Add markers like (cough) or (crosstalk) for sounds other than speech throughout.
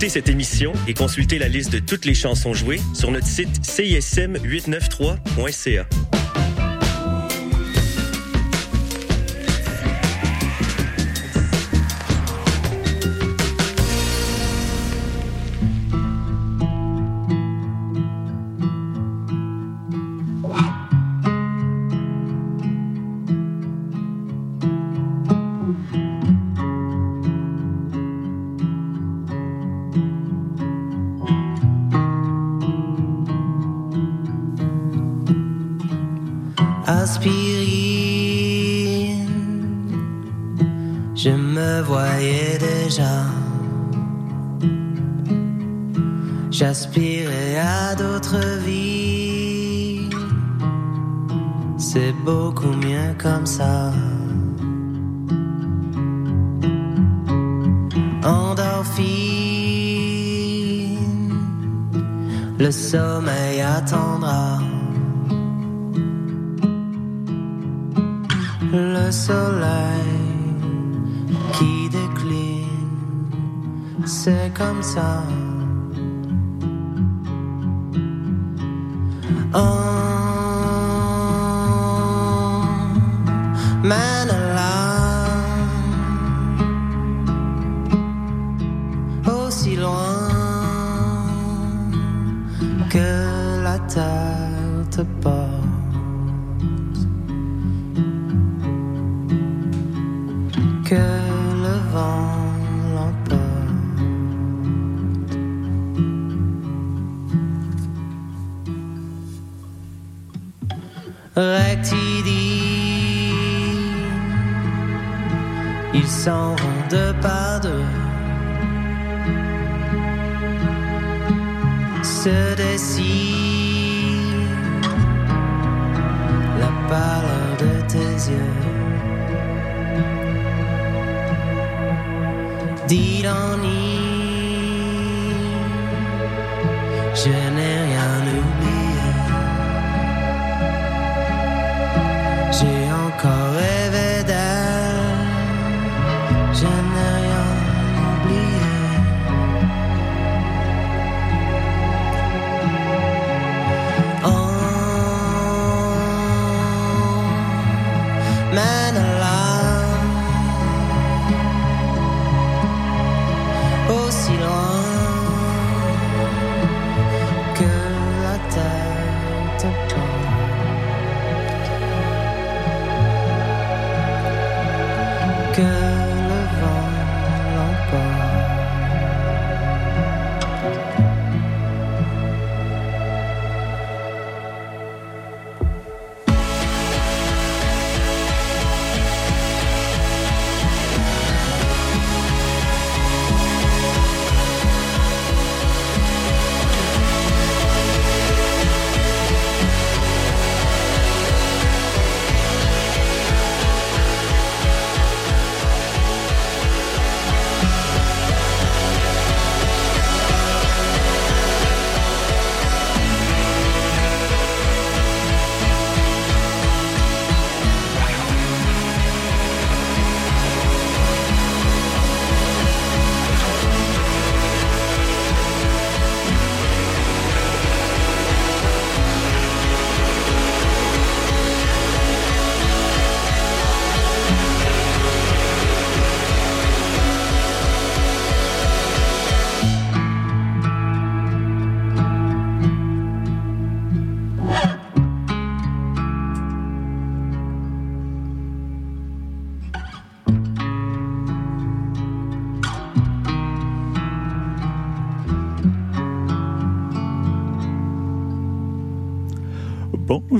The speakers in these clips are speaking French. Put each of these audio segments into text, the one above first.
réécouter cette émission et consulter la liste de toutes les chansons jouées sur notre site cism893.ca.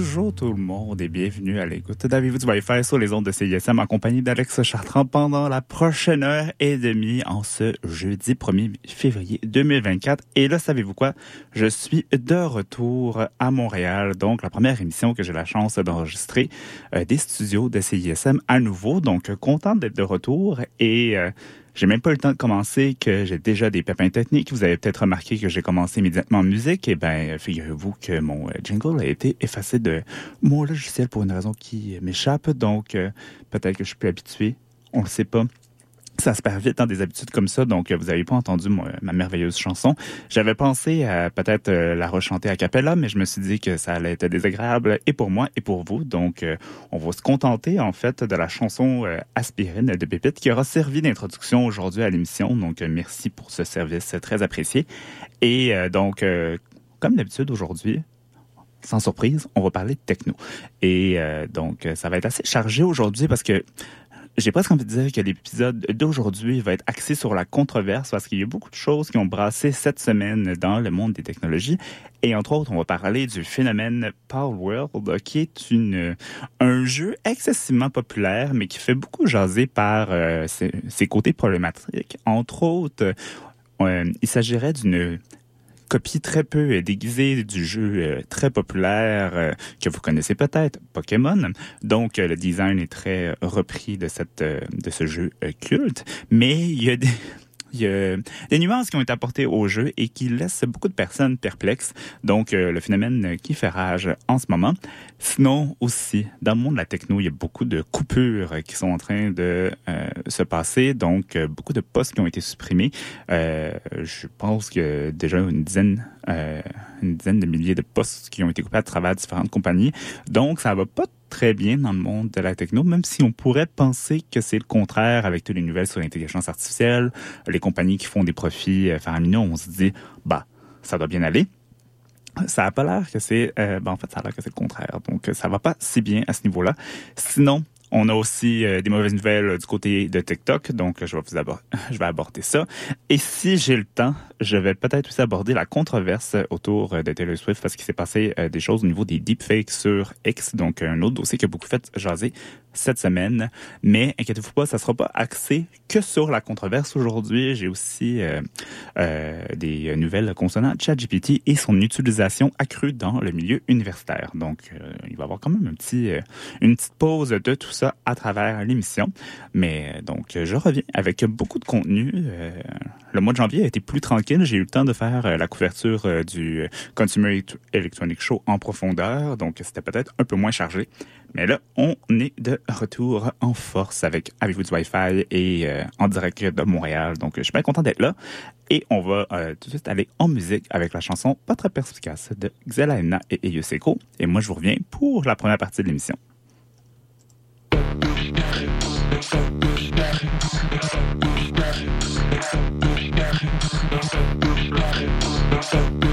Bonjour tout le monde et bienvenue à l'écoute d'Avez-vous du faire sur les ondes de CISM en compagnie d'Alex Chartrand pendant la prochaine heure et demie en ce jeudi 1er février 2024. Et là, savez-vous quoi? Je suis de retour à Montréal, donc la première émission que j'ai la chance d'enregistrer euh, des studios de CISM à nouveau. Donc, content d'être de retour et... Euh, j'ai même pas eu le temps de commencer que j'ai déjà des pépins techniques. Vous avez peut-être remarqué que j'ai commencé immédiatement en musique. Et eh ben, figurez-vous que mon euh, jingle a été effacé de mon logiciel pour une raison qui m'échappe. Donc, euh, peut-être que je suis plus habitué. On le sait pas. Ça se perd vite dans des habitudes comme ça, donc vous n'avez pas entendu ma merveilleuse chanson. J'avais pensé à peut-être euh, la rechanter à cappella, mais je me suis dit que ça allait être désagréable et pour moi et pour vous. Donc, euh, on va se contenter en fait de la chanson euh, Aspirine de Pépite qui aura servi d'introduction aujourd'hui à l'émission. Donc, merci pour ce service très apprécié. Et donc, comme d'habitude aujourd'hui, sans surprise, on va parler de techno. Et donc, ça va être assez chargé aujourd'hui parce que j'ai presque envie de dire que l'épisode d'aujourd'hui va être axé sur la controverse parce qu'il y a beaucoup de choses qui ont brassé cette semaine dans le monde des technologies. Et entre autres, on va parler du phénomène Power World, qui est un jeu excessivement populaire, mais qui fait beaucoup jaser par euh, ses, côtés problématiques. Entre autres, euh, il s'agirait d'une copie très peu déguisée du jeu euh, très populaire euh, que vous connaissez peut-être, Pokémon. Donc, euh, le design est très repris de cette de ce jeu culte, mais il y a des il y a des nuances qui ont été apportées au jeu et qui laissent beaucoup de personnes perplexes. Donc, euh, le phénomène qui fait rage en ce moment. Sinon, aussi, dans le monde de la techno, il y a beaucoup de coupures qui sont en train de euh, se passer. Donc, euh, beaucoup de postes qui ont été supprimés. je pense que déjà une dizaine, une dizaine de milliers de postes qui ont été coupés à travers différentes compagnies. Donc, ça va pas très bien dans le monde de la techno, même si on pourrait penser que c'est le contraire avec toutes les nouvelles sur l'intelligence artificielle, les compagnies qui font des profits euh, faramineux, on se dit, bah, ça doit bien aller. Ça a pas l'air que c'est, euh, ben en fait, ça a l'air que c'est le contraire. Donc, ça va pas si bien à ce niveau-là. Sinon, on a aussi euh, des mauvaises nouvelles euh, du côté de TikTok, donc (laughs) je vais aborder, ça. Et si j'ai le temps, je vais peut-être aussi aborder la controverse autour euh, de Taylor Swift parce qu'il s'est passé des choses au niveau des deepfakes sur X, donc un autre dossier qui a beaucoup fait jaser cette semaine. Mais inquiétez-vous pas, ça sera pas axé que sur la controverse aujourd'hui. J'ai aussi des nouvelles concernant ChatGPT et son utilisation accrue dans le milieu universitaire. Donc, il va y avoir quand même une petite pause de tout à travers l'émission. Mais donc, je reviens avec beaucoup de contenu. le mois de janvier a été plus tranquille. J'ai eu le temps de faire la couverture du Consumer Electronic Show en profondeur. Donc, c'était peut-être un peu moins chargé. Mais là, on est de retour en force avec Avez-vous du Wi-Fi et euh, en direct de Montréal. Donc, je suis bien content d'être là. Et on va euh, tout de suite aller en musique avec la chanson Pas très perspicace de Xelaena et Eyuseko. Et moi, je vous reviens pour la première partie de l'émission. Thank you.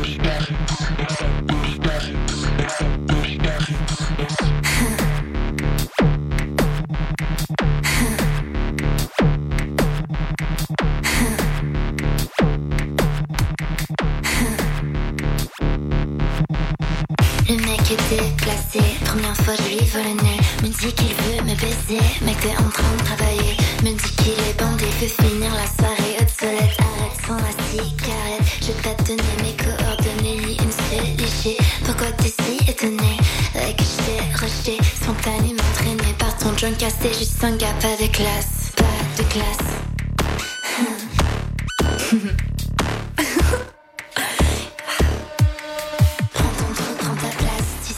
Première fois je lui vole le nez Me dit qu'il veut me baiser. Mais t'es en train de travailler. Me dit qu'il est bandé. Veut finir la soirée obsolète. Arrête sans la cigarette. Je vais pas mes coordonnées Ni une seule léger. Pourquoi t'es si étonné? Que je t'ai rejeté? Spontanément traîné par ton joint cassé. Juste un gars pas de classe Pas de classe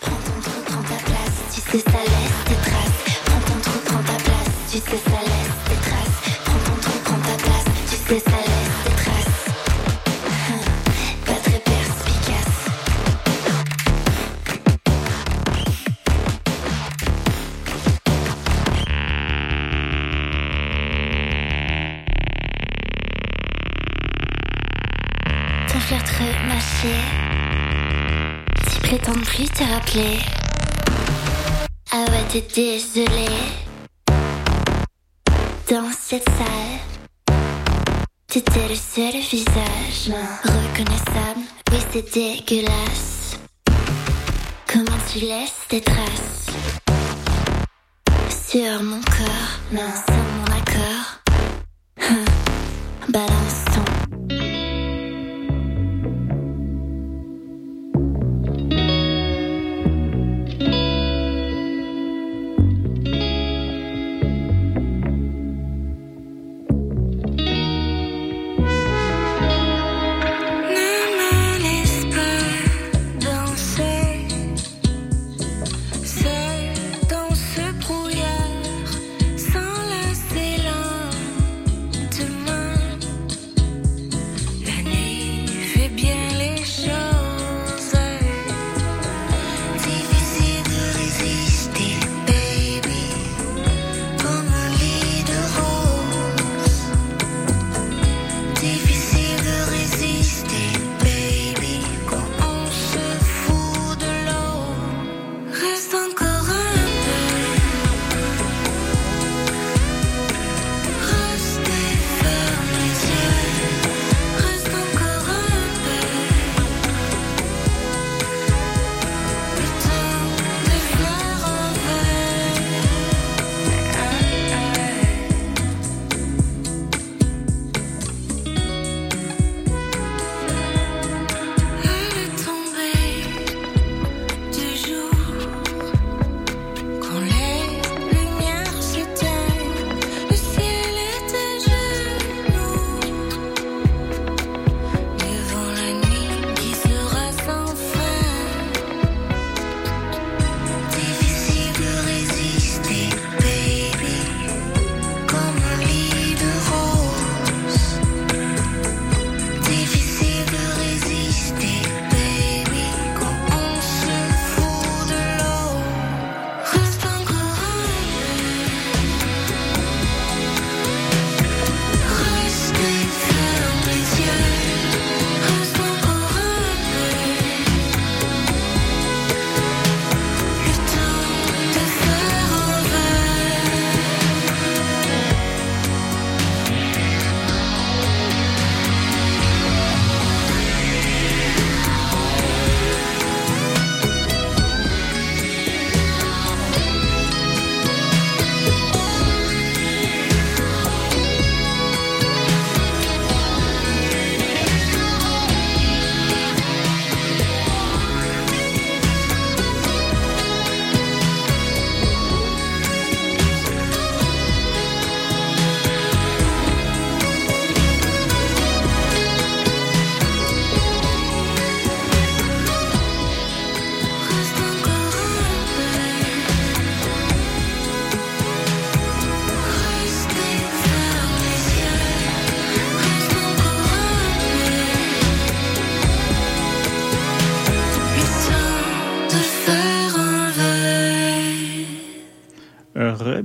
Prends ton trou, prends ta place, tu sais ça laisse tes traces. Prends ton trou, prends ta place, tu sais ça laisse tes traces. Prends ton trou, prends ta place, tu sais ça laisse Ah ouais, t'es désolé. Dans cette salle, T'étais le seul visage reconnaissable, oui c'est dégueulasse. Comment tu laisses tes traces sur mon corps, sans mon accord. Hein, balance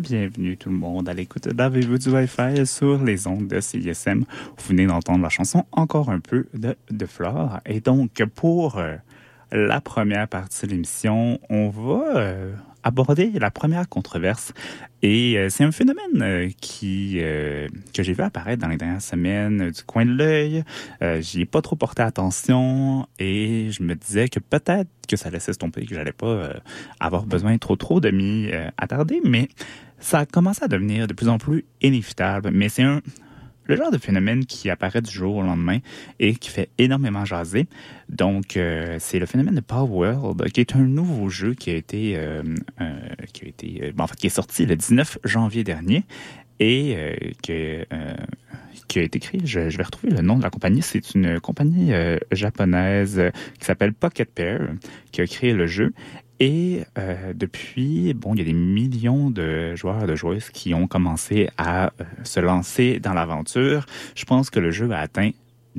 verre. Re-bienvenue tout le monde à l'écoute d'Avez-vous du Wi-Fi sur les ondes de CISM. Vous venez d'entendre la chanson Encore un peu de, de Flore. Et donc, pour euh, la première partie de l'émission, on va euh, aborder la première controverse. Et euh, c'est un phénomène qui que j'ai vu apparaître dans les dernières semaines du coin de l'œil. J'y ai pas trop porté attention et je me disais que peut-être que ça laissait se tomber, que j'allais pas avoir besoin trop trop de m'y attarder, mais ça a commencé à devenir de plus en plus inévitable. Mais c'est un le genre de phénomène qui apparaît du jour au lendemain et qui fait énormément jaser. Donc, euh, c'est le phénomène de Power World, qui est un nouveau jeu qui a été, euh, euh, qui a été, en fait, qui est sorti le 19 janvier dernier et qui a été créé, je, je vais retrouver le nom de la compagnie, c'est une compagnie japonaise qui s'appelle Pocket Pair qui a créé le jeu. Et euh, depuis, bon, il y a des millions de joueurs et de joueuses qui ont commencé à euh, se lancer dans l'aventure. Je pense que le jeu a atteint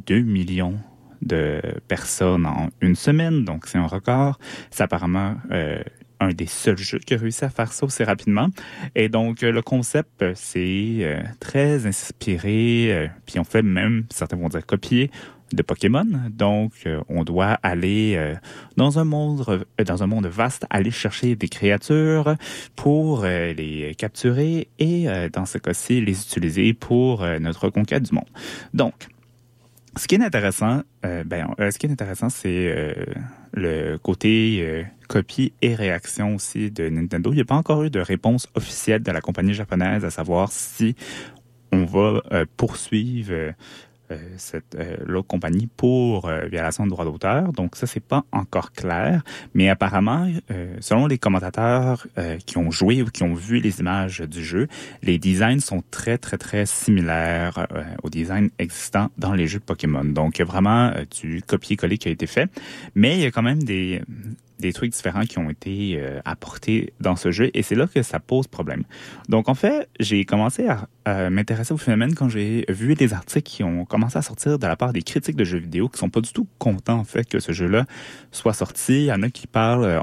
2 millions de personnes en une semaine, donc c'est un record. C'est apparemment euh, un des seuls jeux qui a réussi à faire ça aussi rapidement. Et donc, euh, le concept, euh, c'est très inspiré, puis on fait même, certains vont dire copier, de Pokémon. Donc, euh, on doit aller euh, dans un monde euh, dans un monde vaste, aller chercher des créatures pour les capturer et, dans ce cas-ci, les utiliser pour notre conquête du monde. Donc, ce qui est intéressant, ben, ce qui est intéressant, c'est le côté copie et réaction aussi de Nintendo. Il n'y a pas encore eu de réponse officielle de la compagnie japonaise à savoir si on va poursuivre euh, cette euh, l'autre compagnie pour euh, violation de droit d'auteur. Donc ça c'est pas encore clair, mais apparemment selon les commentateurs qui ont joué ou qui ont vu les images du jeu, les designs sont très très très similaires aux designs existants dans les jeux de Pokémon. Donc vraiment du copier-coller qui a été fait, mais il y a quand même des des trucs différents qui ont été euh, apportés dans ce jeu et c'est là que ça pose problème. Donc en fait, j'ai commencé à, m'intéresser au phénomène quand j'ai vu les articles qui ont commencé à sortir de la part des critiques de jeux vidéo qui sont pas du tout contents en fait que ce jeu-là soit sorti. Il y en a qui parlent euh,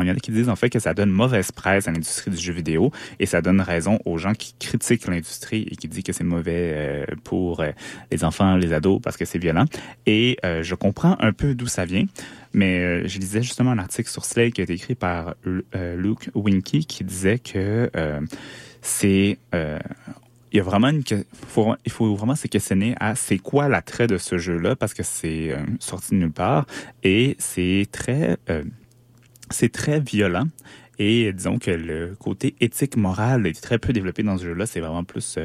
il y en a qui disent en fait que ça donne mauvaise presse à l'industrie du jeu vidéo et ça donne raison aux gens qui critiquent l'industrie et qui disent que c'est mauvais euh, pour les enfants, les ados parce que c'est violent. Et je comprends un peu d'où ça vient. Mais euh, je lisais justement un article sur Slate qui a été écrit par euh, Luke Winky qui disait que euh, c'est il y a vraiment une faut, il faut vraiment se questionner à c'est quoi l'attrait de ce jeu-là parce que c'est sorti de nulle part et c'est très très violent. Et disons que le côté éthique moral est très peu développé dans ce jeu-là. C'est vraiment plus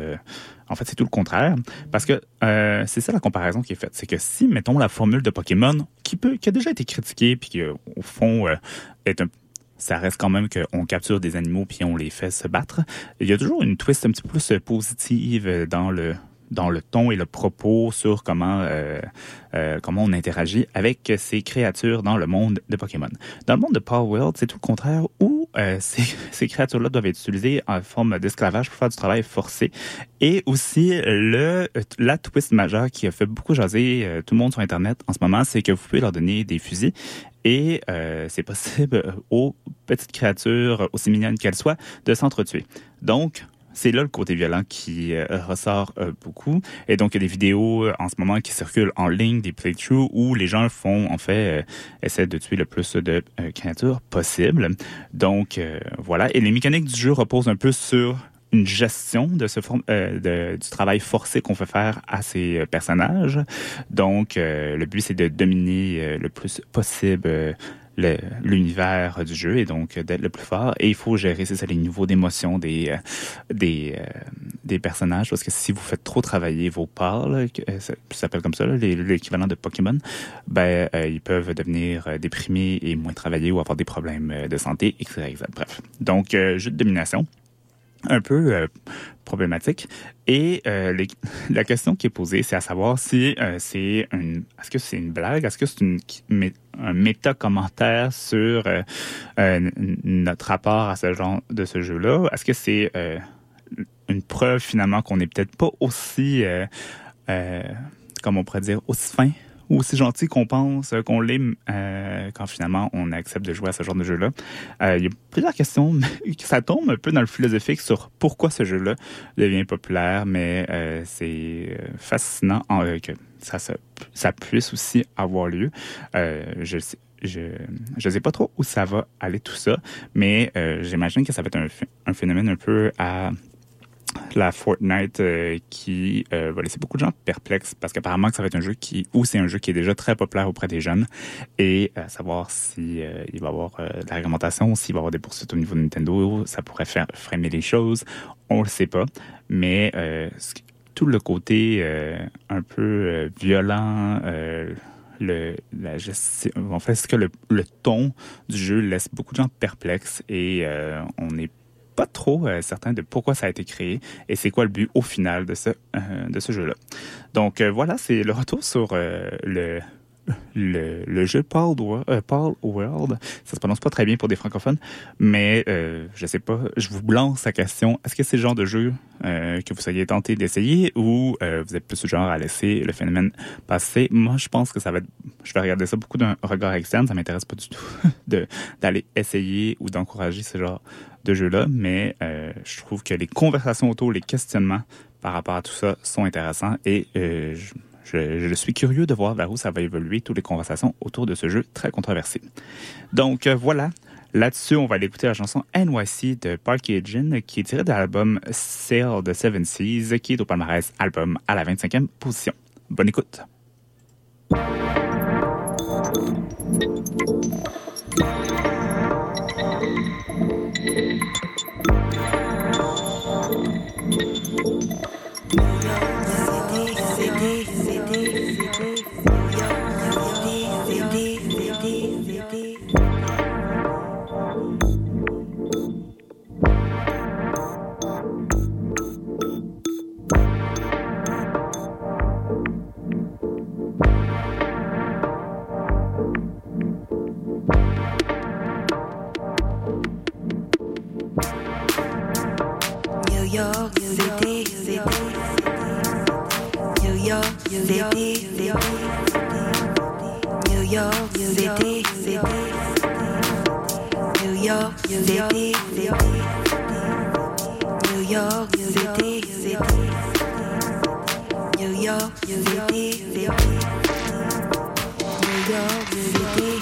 en fait, c'est tout le contraire. Parce que euh, c'est ça la comparaison qui est faite. C'est que si, mettons, la formule de Pokémon, qui peut, qui a déjà été critiquée, puis qui, au fond, euh, ça reste quand même qu'on capture des animaux puis on les fait se battre. Il y a toujours une twist un petit peu plus positive dans le dans le ton et le propos sur comment euh, euh, comment on interagit avec ces créatures dans le monde de Pokémon. Dans le monde de Power World, c'est tout le contraire où euh, (laughs) ces, ces créatures-là doivent être utilisées en forme d'esclavage pour faire du travail forcé. Et aussi le la twist majeure qui a fait beaucoup jaser euh, tout le monde sur Internet en ce moment, c'est que vous pouvez leur donner des fusils et euh, c'est possible aux petites créatures, aussi mignonnes qu'elles soient, de s'entretuer. Donc, c'est là le côté violent qui euh, ressort euh, beaucoup. Et donc, il y a des vidéos euh, en ce moment qui circulent en ligne, des playthroughs, où les gens font, en fait, essaient de tuer le plus de créatures possible. Donc, voilà. Et les mécaniques du jeu reposent un peu sur une gestion de ce de, du travail forcé qu'on fait faire à ces personnages. Donc, le but, c'est de dominer le plus possible l'univers du jeu et donc d'être le plus fort. Et il faut gérer, c'est ça, les niveaux d'émotion des, euh, euh, des personnages parce que si vous faites trop travailler vos parts, euh, ça s'appelle comme ça, l'équivalent de Pokémon, ben, ils peuvent devenir déprimés et moins travailler ou avoir des problèmes de santé, etc. Bref. Donc, jeu de domination un peu problématique. Et euh, (laughs) la question qui est posée, c'est à savoir si euh, c'est une, est-ce que c'est une blague, est-ce que c'est une, un méta-commentaire sur notre rapport à ce genre de ce jeu-là, est-ce que c'est une preuve finalement qu'on n'est peut-être pas aussi, comme on pourrait dire, aussi fin? Aussi gentil qu'on pense qu'on l'est euh, quand finalement on accepte de jouer à ce genre de jeu-là. Euh, il y a plusieurs questions, (laughs) ça tombe un peu dans le philosophique sur pourquoi ce jeu-là devient populaire, mais euh, c'est fascinant que ça, ça, puisse aussi avoir lieu. je sais je ne sais pas trop où ça va aller tout ça, mais j'imagine que ça va être un, phénomène un peu à la Fortnite euh, qui euh, va laisser beaucoup de gens perplexes parce qu'apparemment que ça va être un jeu qui ou c'est un jeu qui est déjà très populaire auprès des jeunes. Et euh, savoir si il va y avoir de la réglementation, s'il va y avoir des poursuites au niveau de Nintendo, ça pourrait faire freiner les choses, on le sait pas, mais tout le côté un peu violent le, la en fait, ce que le, le, ton du jeu laisse beaucoup de gens perplexes et on est pas trop euh, certain de pourquoi ça a été créé et c'est quoi le but au final de ce, euh, de ce jeu-là. Donc euh, voilà, c'est le retour sur le, le, jeu Paul, World. Ça se prononce pas très bien pour des francophones, mais euh, je sais pas, je vous lance la question, est-ce que c'est le genre de jeu que vous soyez tenté d'essayer ou vous êtes plus genre à laisser le phénomène passer? Moi, je pense que ça va être, je vais regarder ça beaucoup d'un regard externe, ça m'intéresse pas du tout (laughs) d'aller essayer ou d'encourager ce genre de jeu-là, mais euh, je trouve que les conversations autour, les questionnements par rapport à tout ça sont intéressants et euh, je, suis curieux de voir vers où ça va évoluer, toutes les conversations autour de ce jeu très controversé. Donc euh, voilà, là-dessus, on va aller écouter la chanson NYC de Parkagin, qui est tirée de l'album Sail de Seven Seas, qui est au palmarès album à la 25e position. Bonne écoute. new City, New York City, New York City, New York City, New York City, New York City.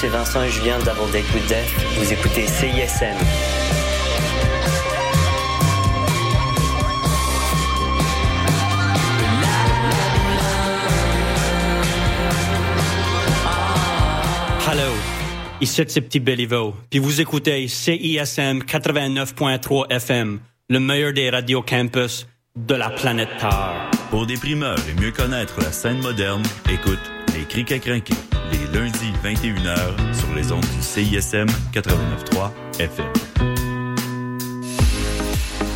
C'est Vincent et Julien Double Date with Death. Vous écoutez CISM. Hello, ici c'est Petit Béliveau, puis vous écoutez CISM 89.3 FM, le meilleur des radios campus de la planète Terre. Pour des primeurs et mieux connaître la scène moderne, écoute Criques à crinquer les lundis 21h sur les ondes du CISM 89.3 FM.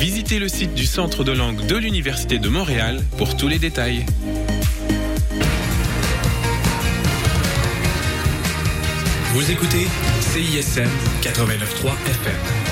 Visitez le site du Centre de langue de l'Université de Montréal pour tous les détails. Vous écoutez CISM 89.3 FM.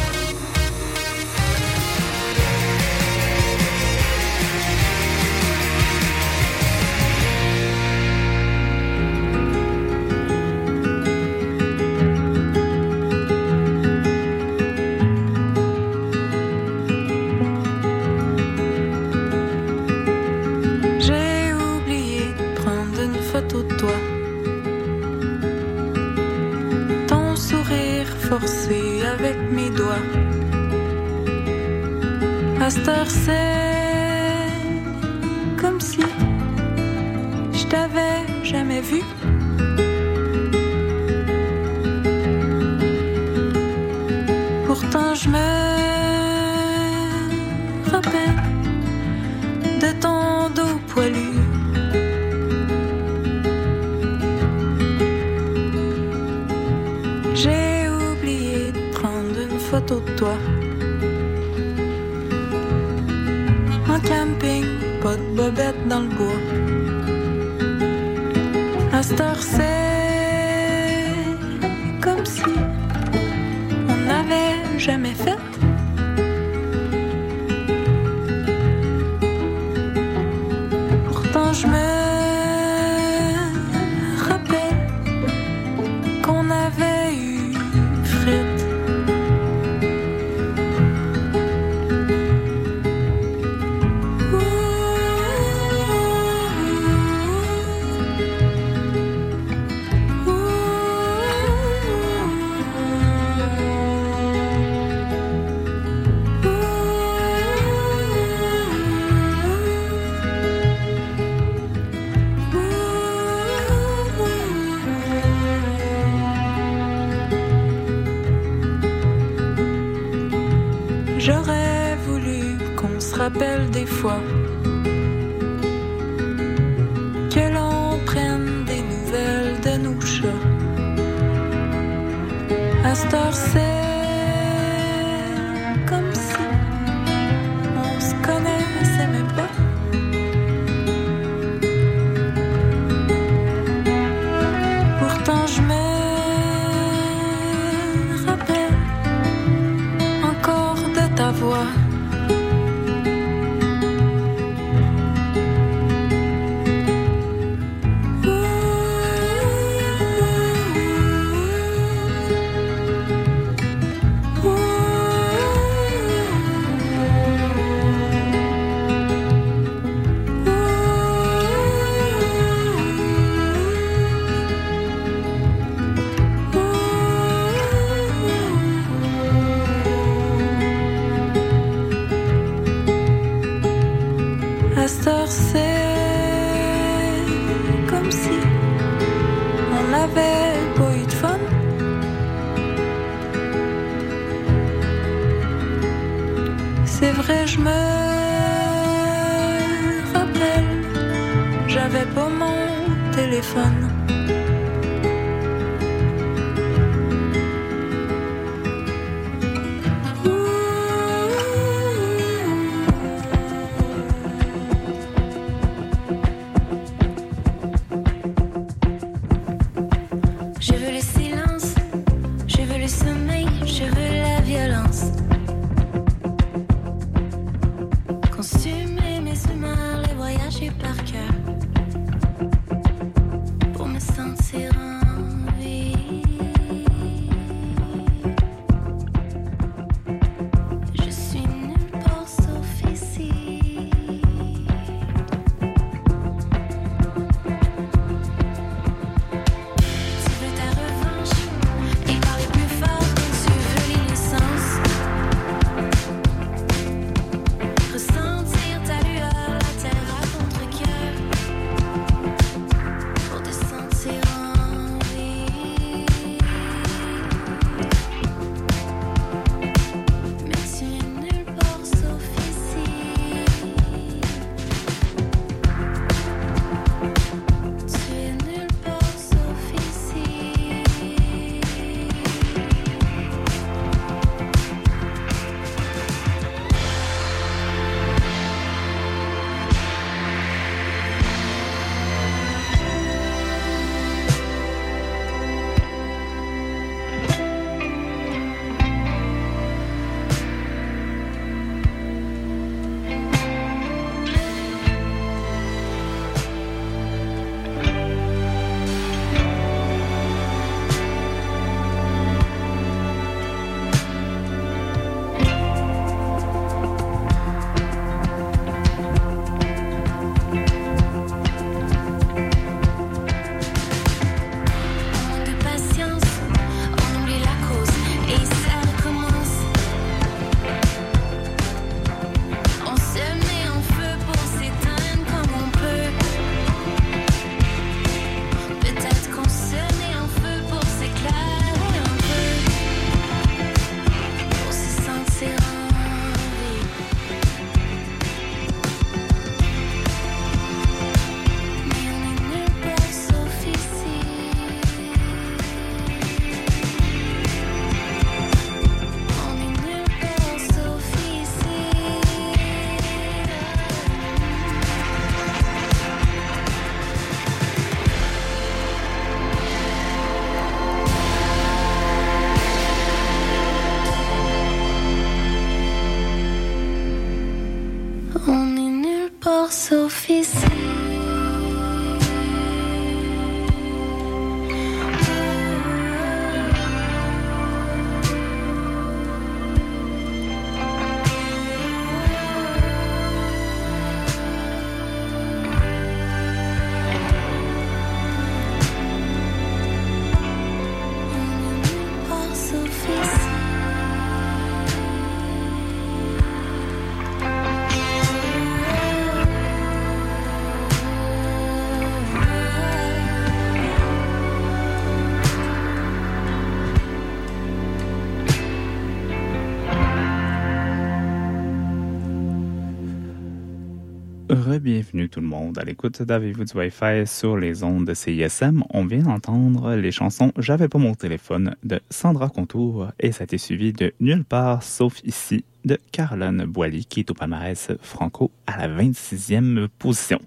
Re-bienvenue tout le monde à l'écoute d'Avez-vous Wi-Fi sur les ondes de CISM. On vient d'entendre les chansons J'avais pas mon téléphone de Sandra Contour et ça a été suivi de Nulle part sauf ici de Caroline Boily qui est au palmarès franco à la 26e position.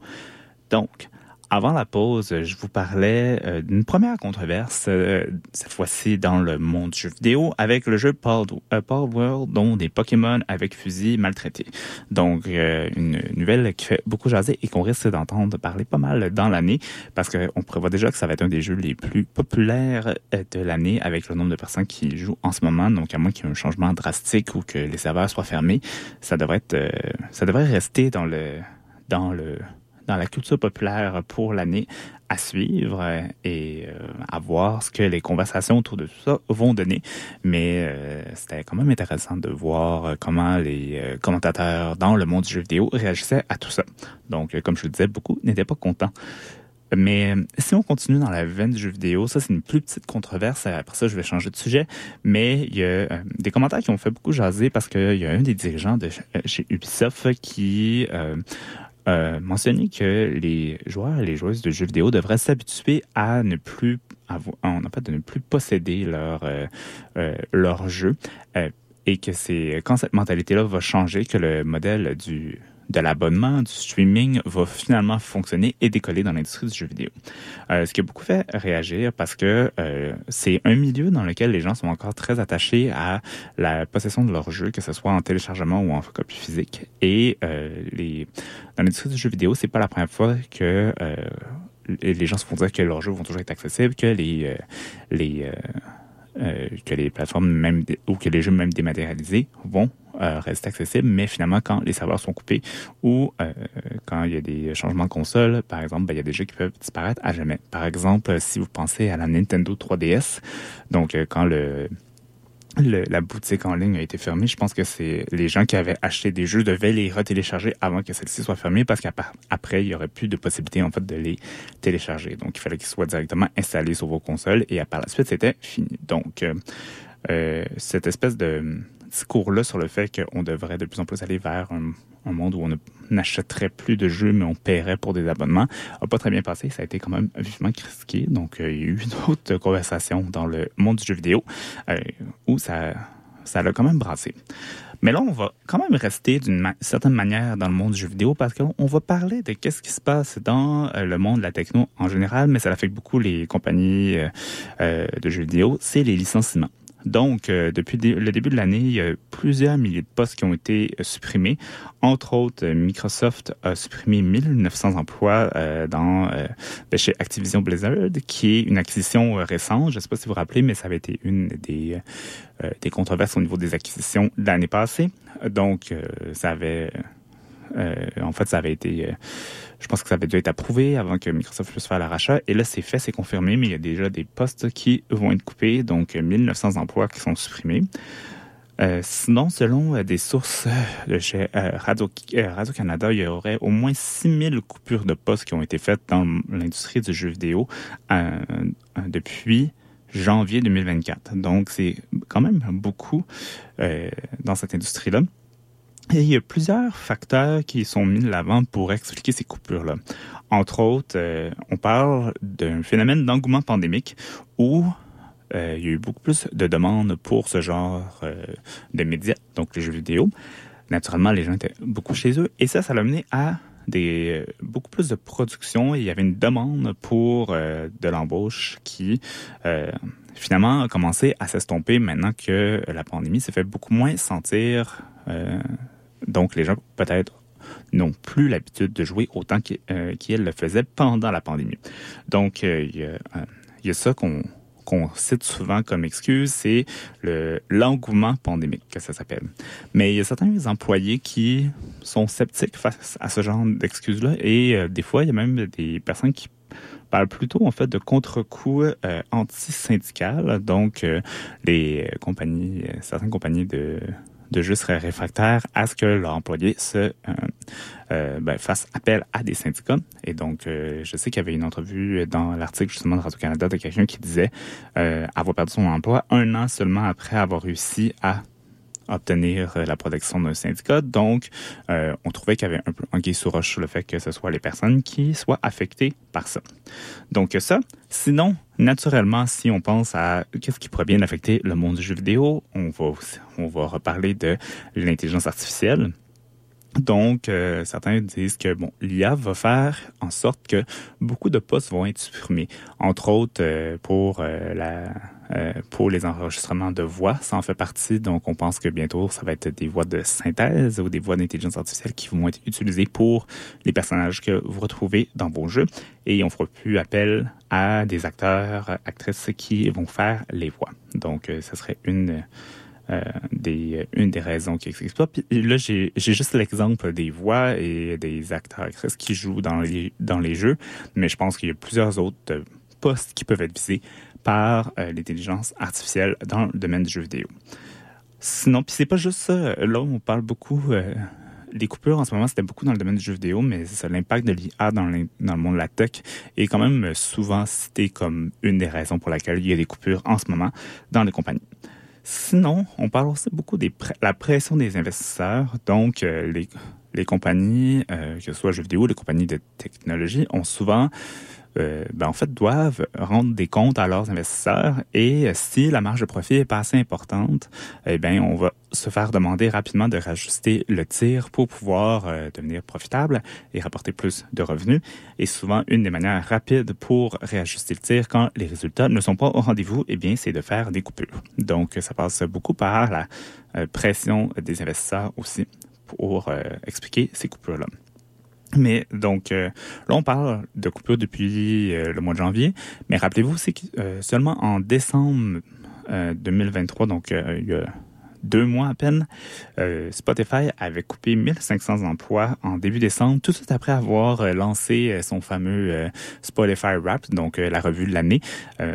Donc, avant la pause, je vous parlais euh, d'une première controverse, euh, cette fois-ci dans le monde du jeu vidéo, avec le jeu euh, Paul World, dont des Pokémon avec fusil maltraités. Donc, une nouvelle qui fait beaucoup jaser et qu'on risque d'entendre parler pas mal dans l'année, parce qu'on prévoit déjà que ça va être un des jeux les plus populaires de l'année avec le nombre de personnes qui jouent en ce moment. Donc, à moins qu'il y ait un changement drastique ou que les serveurs soient fermés, ça devrait être, ça devrait rester dans le, dans le, dans la culture populaire pour l'année à suivre euh, et euh, à voir ce que les conversations autour de tout ça vont donner. Mais euh, c'était quand même intéressant de voir comment les commentateurs dans le monde du jeu vidéo réagissaient à tout ça. Donc, comme je le disais, beaucoup n'étaient pas contents. Mais si on continue dans la veine du jeu vidéo, ça c'est une plus petite controverse. Après ça, je vais changer de sujet. Mais il y a des commentaires qui ont fait beaucoup jaser parce qu'il y a un des dirigeants de chez Ubisoft qui euh, mentionné que les joueurs et les joueuses de jeux vidéo devraient s'habituer à ne plus avoir, en fait, de ne plus posséder leur euh, euh, leur jeu euh, et que c'est quand cette mentalité-là va changer que le modèle du de l'abonnement, du streaming va finalement fonctionner et décoller dans l'industrie du jeu vidéo. Euh, ce qui a beaucoup fait réagir parce que euh, c'est un milieu dans lequel les gens sont encore très attachés à la possession de leur jeu, que ce soit en téléchargement ou en copie physique. Et euh, dans l'industrie du jeu vidéo, c'est pas la première fois que les gens se font dire que leurs jeux vont toujours être accessibles, que les que les plateformes même ou que les jeux même dématérialisés vont euh, rester accessibles, mais finalement quand les serveurs sont coupés ou euh, quand il y a des changements de console, par exemple, ben, il y a des jeux qui peuvent disparaître à jamais. Par exemple, si vous pensez à la Nintendo 3DS, donc euh, quand le la boutique en ligne a été fermée, je pense que c'est les gens qui avaient acheté des jeux devaient les retélécharger avant que celle-ci soit fermée parce qu'après, il y aurait plus de possibilité en fait de les télécharger. Donc, il fallait qu'ils soient directement installés sur vos consoles et à par la suite, c'était fini. Donc, euh, euh, cette espèce de discours-là sur le fait qu'on devrait de plus en plus aller vers un, monde où on n'achèterait plus de jeux, mais on paierait pour des abonnements, a pas très bien passé. Ça a été quand même vivement critiqué. Donc, euh, il y a eu d'autres (laughs) conversations dans le monde du jeu vidéo euh, où ça, ça l'a quand même brassé. Mais là, on va quand même rester d'une certaine manière dans le monde du jeu vidéo parce qu'on on va parler de qu'est-ce qui se passe dans euh, le monde de la techno en général, mais ça affecte beaucoup les compagnies de jeux vidéo, c'est les licenciements. Donc, euh, depuis le début de l'année, il y a plusieurs milliers de postes qui ont été euh, supprimés. Entre autres, euh, Microsoft a supprimé 1900 emplois euh, dans euh, ben, chez Activision Blizzard, qui est une acquisition euh, récente. Je ne sais pas si vous vous rappelez, mais ça avait été une des, des controverses au niveau des acquisitions de l'année passée. Donc, ça avait... euh, en fait, ça avait été... euh, je pense que ça avait dû être approuvé avant que Microsoft puisse faire le rachat. Et là, c'est fait, c'est confirmé, mais il y a déjà des postes qui vont être coupés, donc euh, 1900 emplois qui sont supprimés. Euh, sinon, selon euh, des sources de chez euh, Radio, euh, Radio-Canada, il y aurait au moins 6000 coupures de postes qui ont été faites dans l'industrie du jeu vidéo euh, euh, depuis janvier 2024. Donc, c'est quand même beaucoup euh, dans cette industrie-là. Il y a plusieurs facteurs qui sont mis de l'avant pour expliquer ces coupures-là. Entre autres, euh, on parle d'un phénomène d'engouement pandémique où euh, il y a eu beaucoup plus de demandes pour ce genre euh, de médias, donc les jeux vidéo. Naturellement, les gens étaient beaucoup chez eux. Et ça, ça l'a mené à des, beaucoup plus de production. Il y avait une demande pour de l'embauche qui, finalement, a commencé à s'estomper maintenant que la pandémie s'est fait beaucoup moins sentir. Donc, les gens, peut-être, n'ont plus l'habitude de jouer autant qu'ils le faisaient pendant la pandémie. Donc, il y, a ça qu'on cite souvent comme excuse, c'est le l'engouement pandémique, que ça s'appelle. Mais il y a certains employés qui sont sceptiques face à ce genre d'excuses-là et euh, des fois, il y a même des personnes qui parlent plutôt en fait de contre-coups euh, anti-syndical. Donc, euh, les compagnies, certaines compagnies de de juste réfractaires à ce que leur employé se euh, euh, ben, fasse appel à des syndicats. Et donc, euh, je sais qu'il y avait une entrevue dans l'article justement de Radio-Canada de quelqu'un qui disait avoir perdu son emploi un an seulement après avoir réussi à obtenir la protection d'un syndicat. Donc, on trouvait qu'il y avait un peu un sous roche sur le fait que ce soit les personnes qui soient affectées par ça. Donc, ça. Sinon, naturellement, si on pense à qu'est-ce qui pourrait bien affecter le monde du jeu vidéo, on va, on va reparler de l'intelligence artificielle. Donc, euh, certains disent que bon, l'IA va faire en sorte que beaucoup de postes vont être supprimés, entre autres euh, pour euh, la pour les enregistrements de voix, ça en fait partie. Donc, on pense que bientôt, ça va être des voix de synthèse ou des voix d'intelligence artificielle qui vont être utilisées pour les personnages que vous retrouvez dans vos jeux. Et on fera plus appel à des acteurs, actrices qui vont faire les voix. Donc, ce serait une euh, des, une des raisons qui explique. Puis là, j'ai juste l'exemple des voix et des acteurs actrices qui jouent dans les, dans les jeux, mais je pense qu'il y a plusieurs autres euh, postes qui peuvent être visés par euh, l'intelligence artificielle dans le domaine du jeu vidéo. Sinon, puis c'est pas juste ça. Là, on parle beaucoup. les coupures en ce moment, c'était beaucoup dans le domaine du jeu vidéo, mais l'impact de l'IA dans, le monde de la tech est quand même souvent cité comme une des raisons pour laquelle il y a des coupures en ce moment dans les compagnies. Sinon, on parle aussi beaucoup de la pression des investisseurs. Donc, euh, les, compagnies, euh, que ce soit jeux vidéo, les compagnies de technologie, ont souvent euh, ben, en fait, doivent rendre des comptes à leurs investisseurs et si la marge de profit est pas assez importante, eh bien, on va se faire demander rapidement de rajuster le tir pour pouvoir euh, devenir profitable et rapporter plus de revenus. Et souvent, une des manières rapides pour réajuster le tir quand les résultats ne sont pas au rendez-vous, eh bien, c'est de faire des coupures. Donc, ça passe beaucoup par la euh, pression des investisseurs aussi pour expliquer ces coupures-là. Mais donc, euh, là, on parle de coupure depuis euh, le mois de janvier. Mais rappelez-vous, c'est euh, seulement en décembre 2023, donc il y a deux mois à peine, Spotify avait coupé 1500 emplois en début décembre, tout de suite après avoir lancé son fameux Spotify Rap, donc la revue de l'année.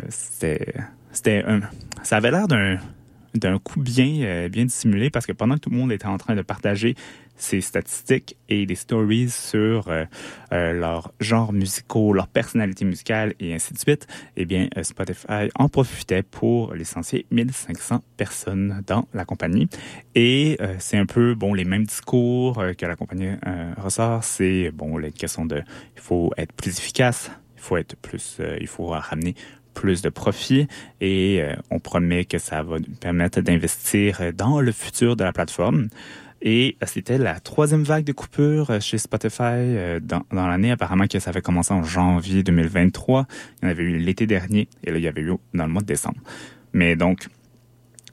c'était, un, ça avait l'air d'un coup bien dissimulé parce que pendant que tout le monde était en train de partager ces statistiques et des stories sur euh, euh, leur genre musicaux, leur personnalité musicale et ainsi de suite, eh bien, euh, Spotify en profitait pour licencier 1500 personnes dans la compagnie. Et c'est un peu, bon, les mêmes discours que la compagnie ressort. C'est, bon, la question de, il faut être plus efficace, il faut être plus, il faut ramener plus de profit et on promet que ça va nous permettre d'investir dans le futur de la plateforme. Et euh, c'était la troisième vague de coupures euh, chez Spotify euh, dans, l'année. Apparemment que ça avait commencé en janvier 2023. Il y en avait eu l'été dernier et là, il y avait eu dans le mois de décembre. Mais donc,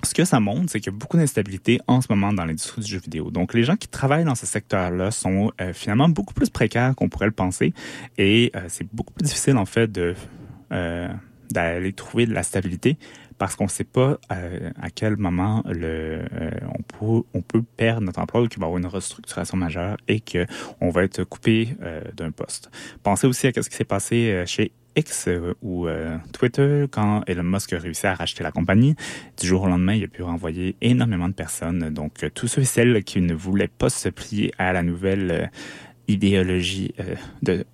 ce que ça montre, c'est qu'il y a beaucoup d'instabilité en ce moment dans l'industrie du jeu vidéo. Donc, les gens qui travaillent dans ce secteur-là sont finalement beaucoup plus précaires qu'on pourrait le penser. Et c'est beaucoup plus difficile, en fait, d'aller trouver de la stabilité parce qu'on ne sait pas euh, à quel moment euh, on, peut, on peut perdre notre emploi ou qu'il va y avoir une restructuration majeure et qu'on va être coupé euh, d'un poste. Pensez aussi à ce qui s'est passé chez X ou Twitter quand Elon Musk a réussi à racheter la compagnie. Du jour au lendemain, il a pu renvoyer énormément de personnes. Donc, tous ceux et celles qui ne voulaient pas se plier à la nouvelle idéologie de,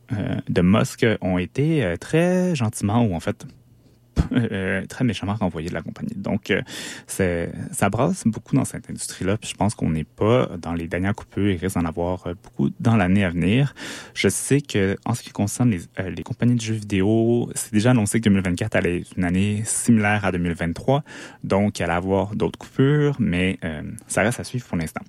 de Musk ont été très gentiment ou en fait euh, très méchamment renvoyé de la compagnie. Donc, euh, ça brasse beaucoup dans cette industrie-là. Puis je pense qu'on n'est pas dans les dernières coupures. Il risque d'en avoir euh, beaucoup dans l'année à venir. Je sais que en ce qui concerne les, les compagnies de jeux vidéo, c'est déjà annoncé que 2024 allait être une année similaire à 2023. Donc, il allait avoir d'autres coupures, mais ça reste à suivre pour l'instant.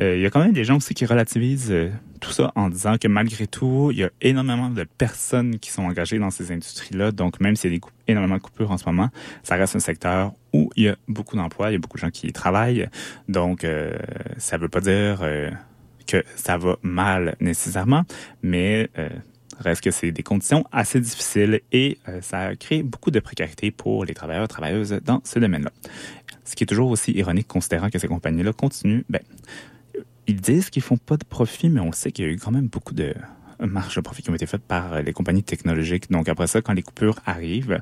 Il y a quand même des gens aussi qui relativisent tout ça en disant que malgré tout, il y a énormément de personnes qui sont engagées dans ces industries-là. Donc, même s'il y a des énormément de coupures en ce moment, ça reste un secteur où il y a beaucoup d'emplois, il y a beaucoup de gens qui y travaillent. Donc, euh, ça ne veut pas dire euh, que ça va mal nécessairement, mais euh, reste que c'est des conditions assez difficiles et euh, ça crée beaucoup de précarité pour les travailleurs et travailleuses dans ce domaine-là. Ce qui est toujours aussi ironique considérant que ces compagnies-là continuent, ben, ils disent qu'ils font pas de profit, mais on sait qu'il y a eu quand même beaucoup de marges de profit qui ont été faites par les compagnies technologiques. Donc après ça, quand les coupures arrivent,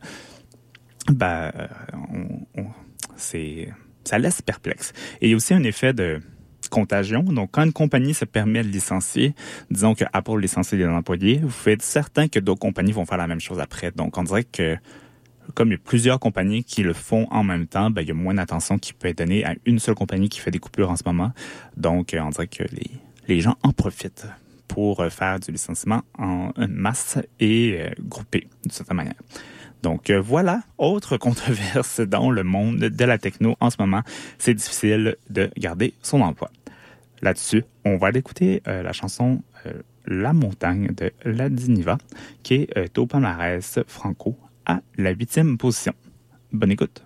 on, c'est, ça laisse perplexe. Et il y a aussi un effet de contagion. Donc, quand une compagnie se permet de licencier, disons que Apple licencie des employés, vous faites certain que d'autres compagnies vont faire la même chose après. Donc, on dirait que comme il y a plusieurs compagnies qui le font en même temps, ben, il y a moins d'attention qui peut être donnée à une seule compagnie qui fait des coupures en ce moment. Donc, on dirait que les, gens en profitent pour faire du licenciement en masse et euh, groupé, de cette manière. Donc euh, voilà, autre (laughs) controverse dans le monde de la techno en ce moment. C'est difficile de garder son emploi. Là-dessus, on va écouter euh, la chanson euh, La montagne de La Diniva, qui est au palmarès franco à la huitième position. Bonne écoute.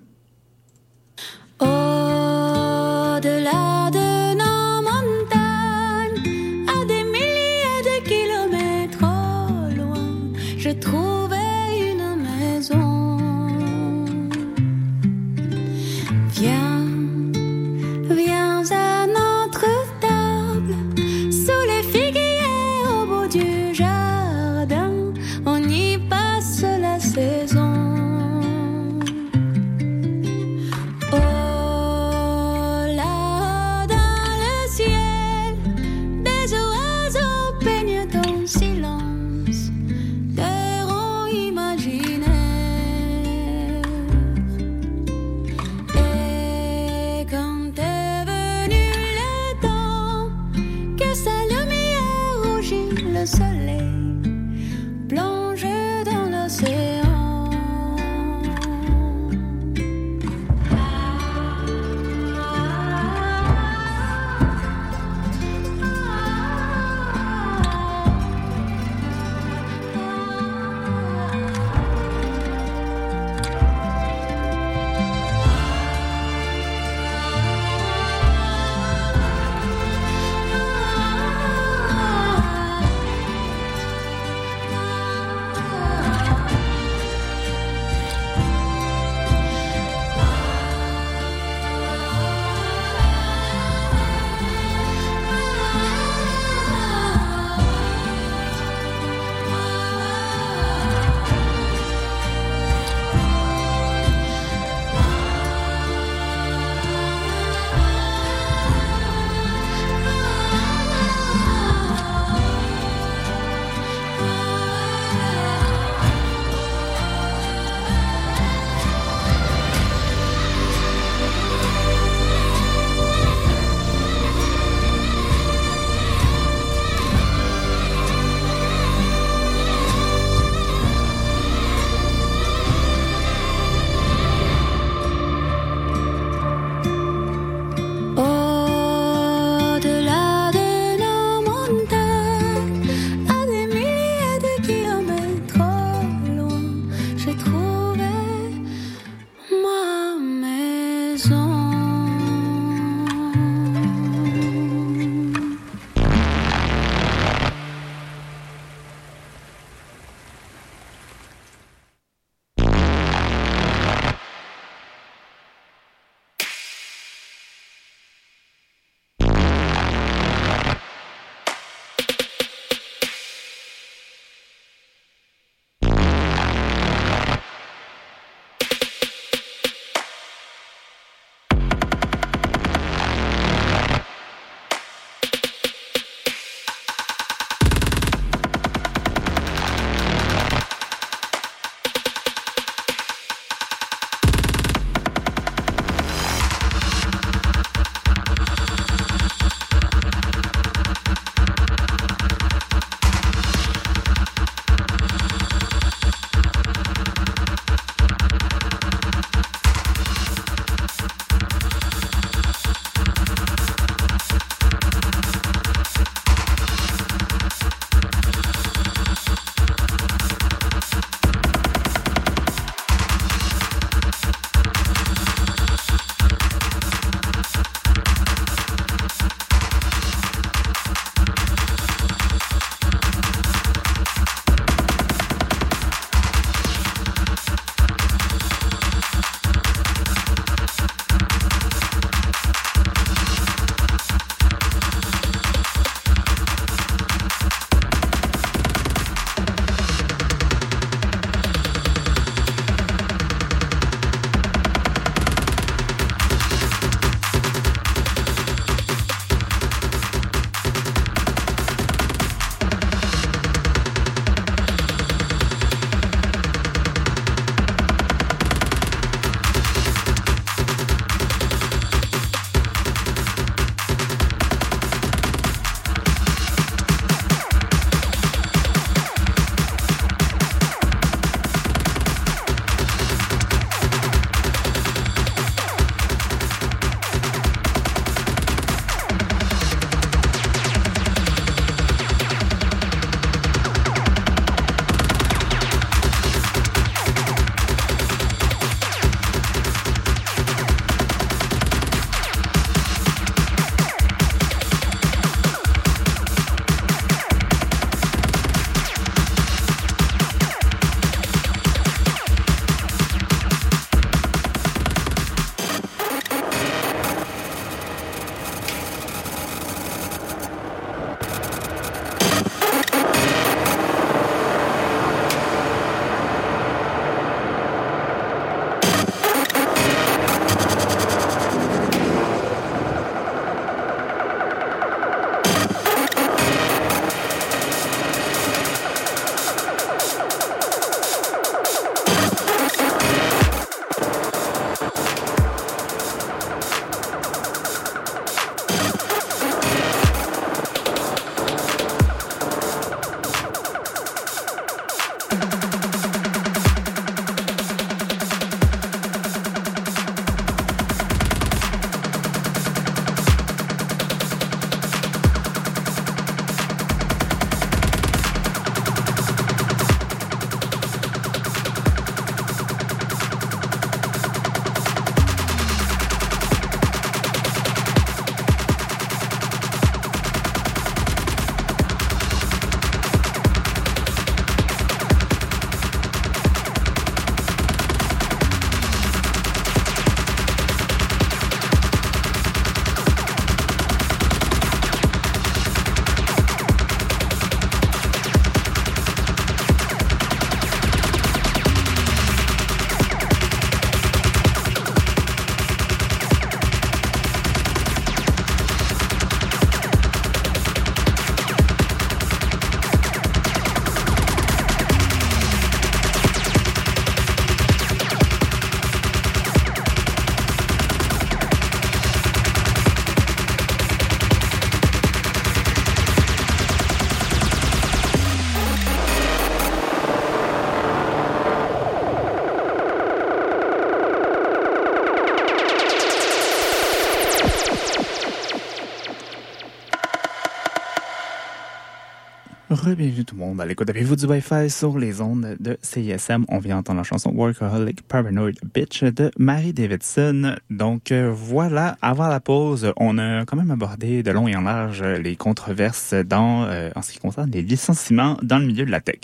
Bienvenue tout le monde à l'écoute. Avez-vous du Wi-Fi sur les ondes de CISM? On vient entendre la chanson Workaholic Paranoid Bitch de Mary Davidson. Donc euh, voilà, avant la pause, on a quand même abordé de long et en large les controverses dans, euh, en ce qui concerne les licenciements dans le milieu de la tech.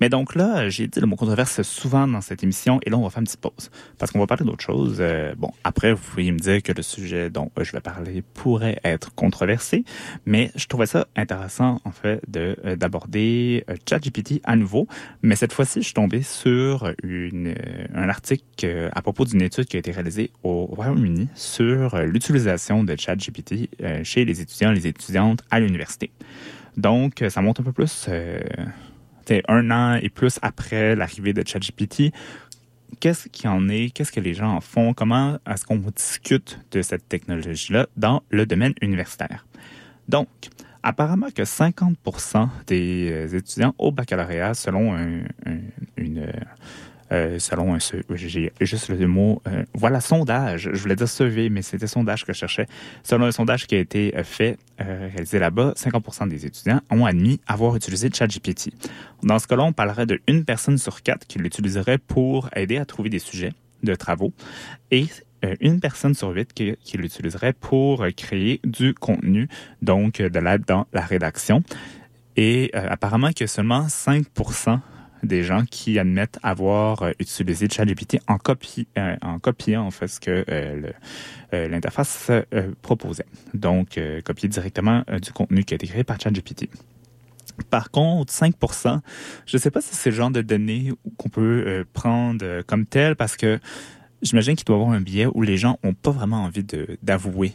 Mais donc là, j'ai dit le mot controverse souvent dans cette émission et là, on va faire une petite pause parce qu'on va parler d'autre chose. Euh, bon, après, vous pouvez me dire que le sujet dont je vais parler pourrait être controversé, mais je trouvais ça intéressant, en fait, de d'aborder euh, ChatGPT à nouveau, mais cette fois-ci, je suis tombé sur euh, un article euh, à propos d'une étude qui a été réalisée au Royaume-Uni sur l'utilisation de ChatGPT chez les étudiants et les étudiantes à l'université. Donc, ça montre un peu plus, euh, un an et plus après l'arrivée de ChatGPT, qu'est-ce qu'il en est, qu'est-ce que les gens en font, comment est-ce qu'on discute de cette technologie-là dans le domaine universitaire. Donc, apparemment que 50% des euh, étudiants au baccalauréat, selon un, un, une euh, selon un juste le mot euh, voilà sondage. Je voulais dire survey mais c'était sondage que je cherchais. Selon un sondage qui a été euh, fait euh, réalisé là-bas 50% des étudiants ont admis avoir utilisé ChatGPT. Dans ce cas-là on parlerait de une personne sur quatre qui l'utiliserait pour aider à trouver des sujets de travaux. Et euh, une personne sur huit qui, qui l'utiliserait pour créer du contenu, donc de l'aide dans la rédaction. Et euh, apparemment que seulement 5% des gens qui admettent avoir euh, utilisé ChatGPT en, copie, euh, en copiant en fait ce que euh, l'interface proposait. Donc, copier directement du contenu qui a été créé par ChatGPT. Par contre, 5% je ne sais pas si c'est le genre de données qu'on peut prendre comme tel parce que J'imagine qu'il doit y avoir un biais où les gens ont pas vraiment envie d'avouer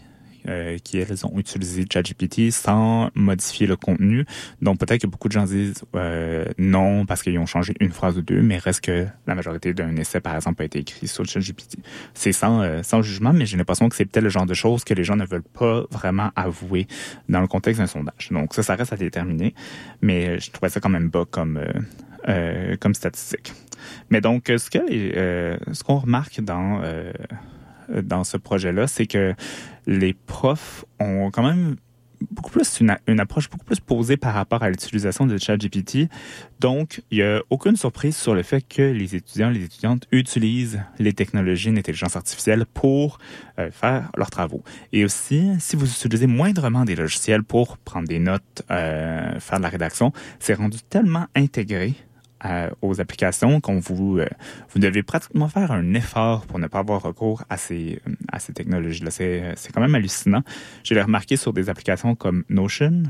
euh, qu'elles ont utilisé ChatGPT sans modifier le contenu. Donc peut-être que beaucoup de gens disent euh, non parce qu'ils ont changé une phrase ou deux, mais reste que la majorité d'un essai, par exemple, a été écrit sur ChatGPT. C'est sans, euh, sans jugement, mais j'ai l'impression que c'est peut-être le genre de choses que les gens ne veulent pas vraiment avouer dans le contexte d'un sondage. Donc ça, ça reste à déterminer, mais je trouvais ça quand même bas comme, euh, comme statistique. Mais donc, ce euh, qu'on remarque dans euh, dans ce projet-là, c'est que les profs ont quand même beaucoup plus une, approche beaucoup plus posée par rapport à l'utilisation de ChatGPT. Donc, il n'y a aucune surprise sur le fait que les étudiants les étudiantes utilisent les technologies d'intelligence artificielle pour faire leurs travaux. Et aussi, si vous utilisez moindrement des logiciels pour prendre des notes, faire de la rédaction, c'est rendu tellement intégré euh, aux applications qu'on vous euh, vous devez pratiquement faire un effort pour ne pas avoir recours à ces à ces technologies là c'est c'est quand même hallucinant. Je l'ai remarqué sur des applications comme Notion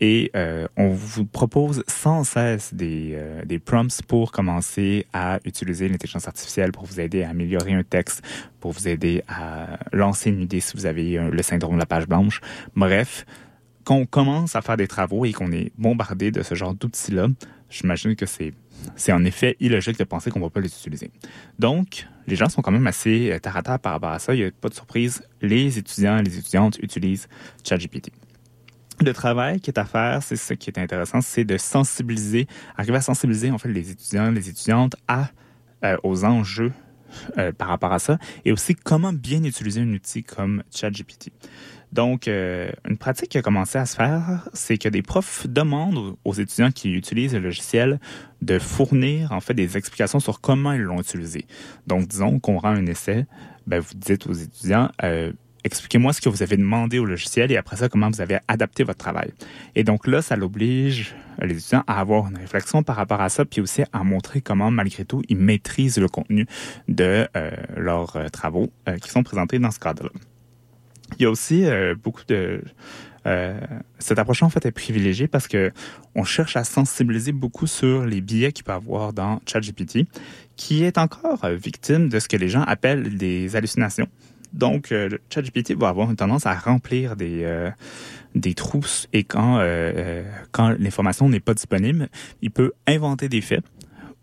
et euh, on vous propose sans cesse des, euh, des prompts pour commencer à utiliser l'intelligence artificielle pour vous aider à améliorer un texte, pour vous aider à lancer une idée si vous avez le syndrome de la page blanche. Bref, quand on commence à faire des travaux et qu'on est bombardé de ce genre d'outils-là, j'imagine que c'est c'est en effet illogique de penser qu'on ne va pas les utiliser. Donc, les gens sont quand même assez euh, terre par rapport à ça. Il n'y a pas de surprise. Les étudiants et les étudiantes utilisent ChatGPT. Le travail qui est à faire, c'est ce qui est intéressant, c'est de sensibiliser, arriver à sensibiliser en fait les étudiants, les étudiantes à euh, aux enjeux euh, par rapport à ça, et aussi comment bien utiliser un outil comme ChatGPT. Donc, euh, une pratique qui a commencé à se faire, c'est que des profs demandent aux étudiants qui utilisent le logiciel de fournir en fait des explications sur comment ils l'ont utilisé. Donc, disons qu'on rend un essai, ben, vous dites aux étudiants, euh, expliquez-moi ce que vous avez demandé au logiciel et après ça, comment vous avez adapté votre travail. Et donc là, ça l'oblige les étudiants à avoir une réflexion par rapport à ça, puis aussi à montrer comment, malgré tout, ils maîtrisent le contenu de euh, leurs travaux qui sont présentés dans ce cadre-là. Il y a aussi euh, beaucoup de... Euh, cette approche en fait est privilégiée parce que on cherche à sensibiliser beaucoup sur les biais qu'il peut avoir dans ChatGPT, qui est encore euh, victime de ce que les gens appellent des hallucinations. Donc, ChatGPT va avoir une tendance à remplir des euh, des trous et quand quand l'information n'est pas disponible, il peut inventer des faits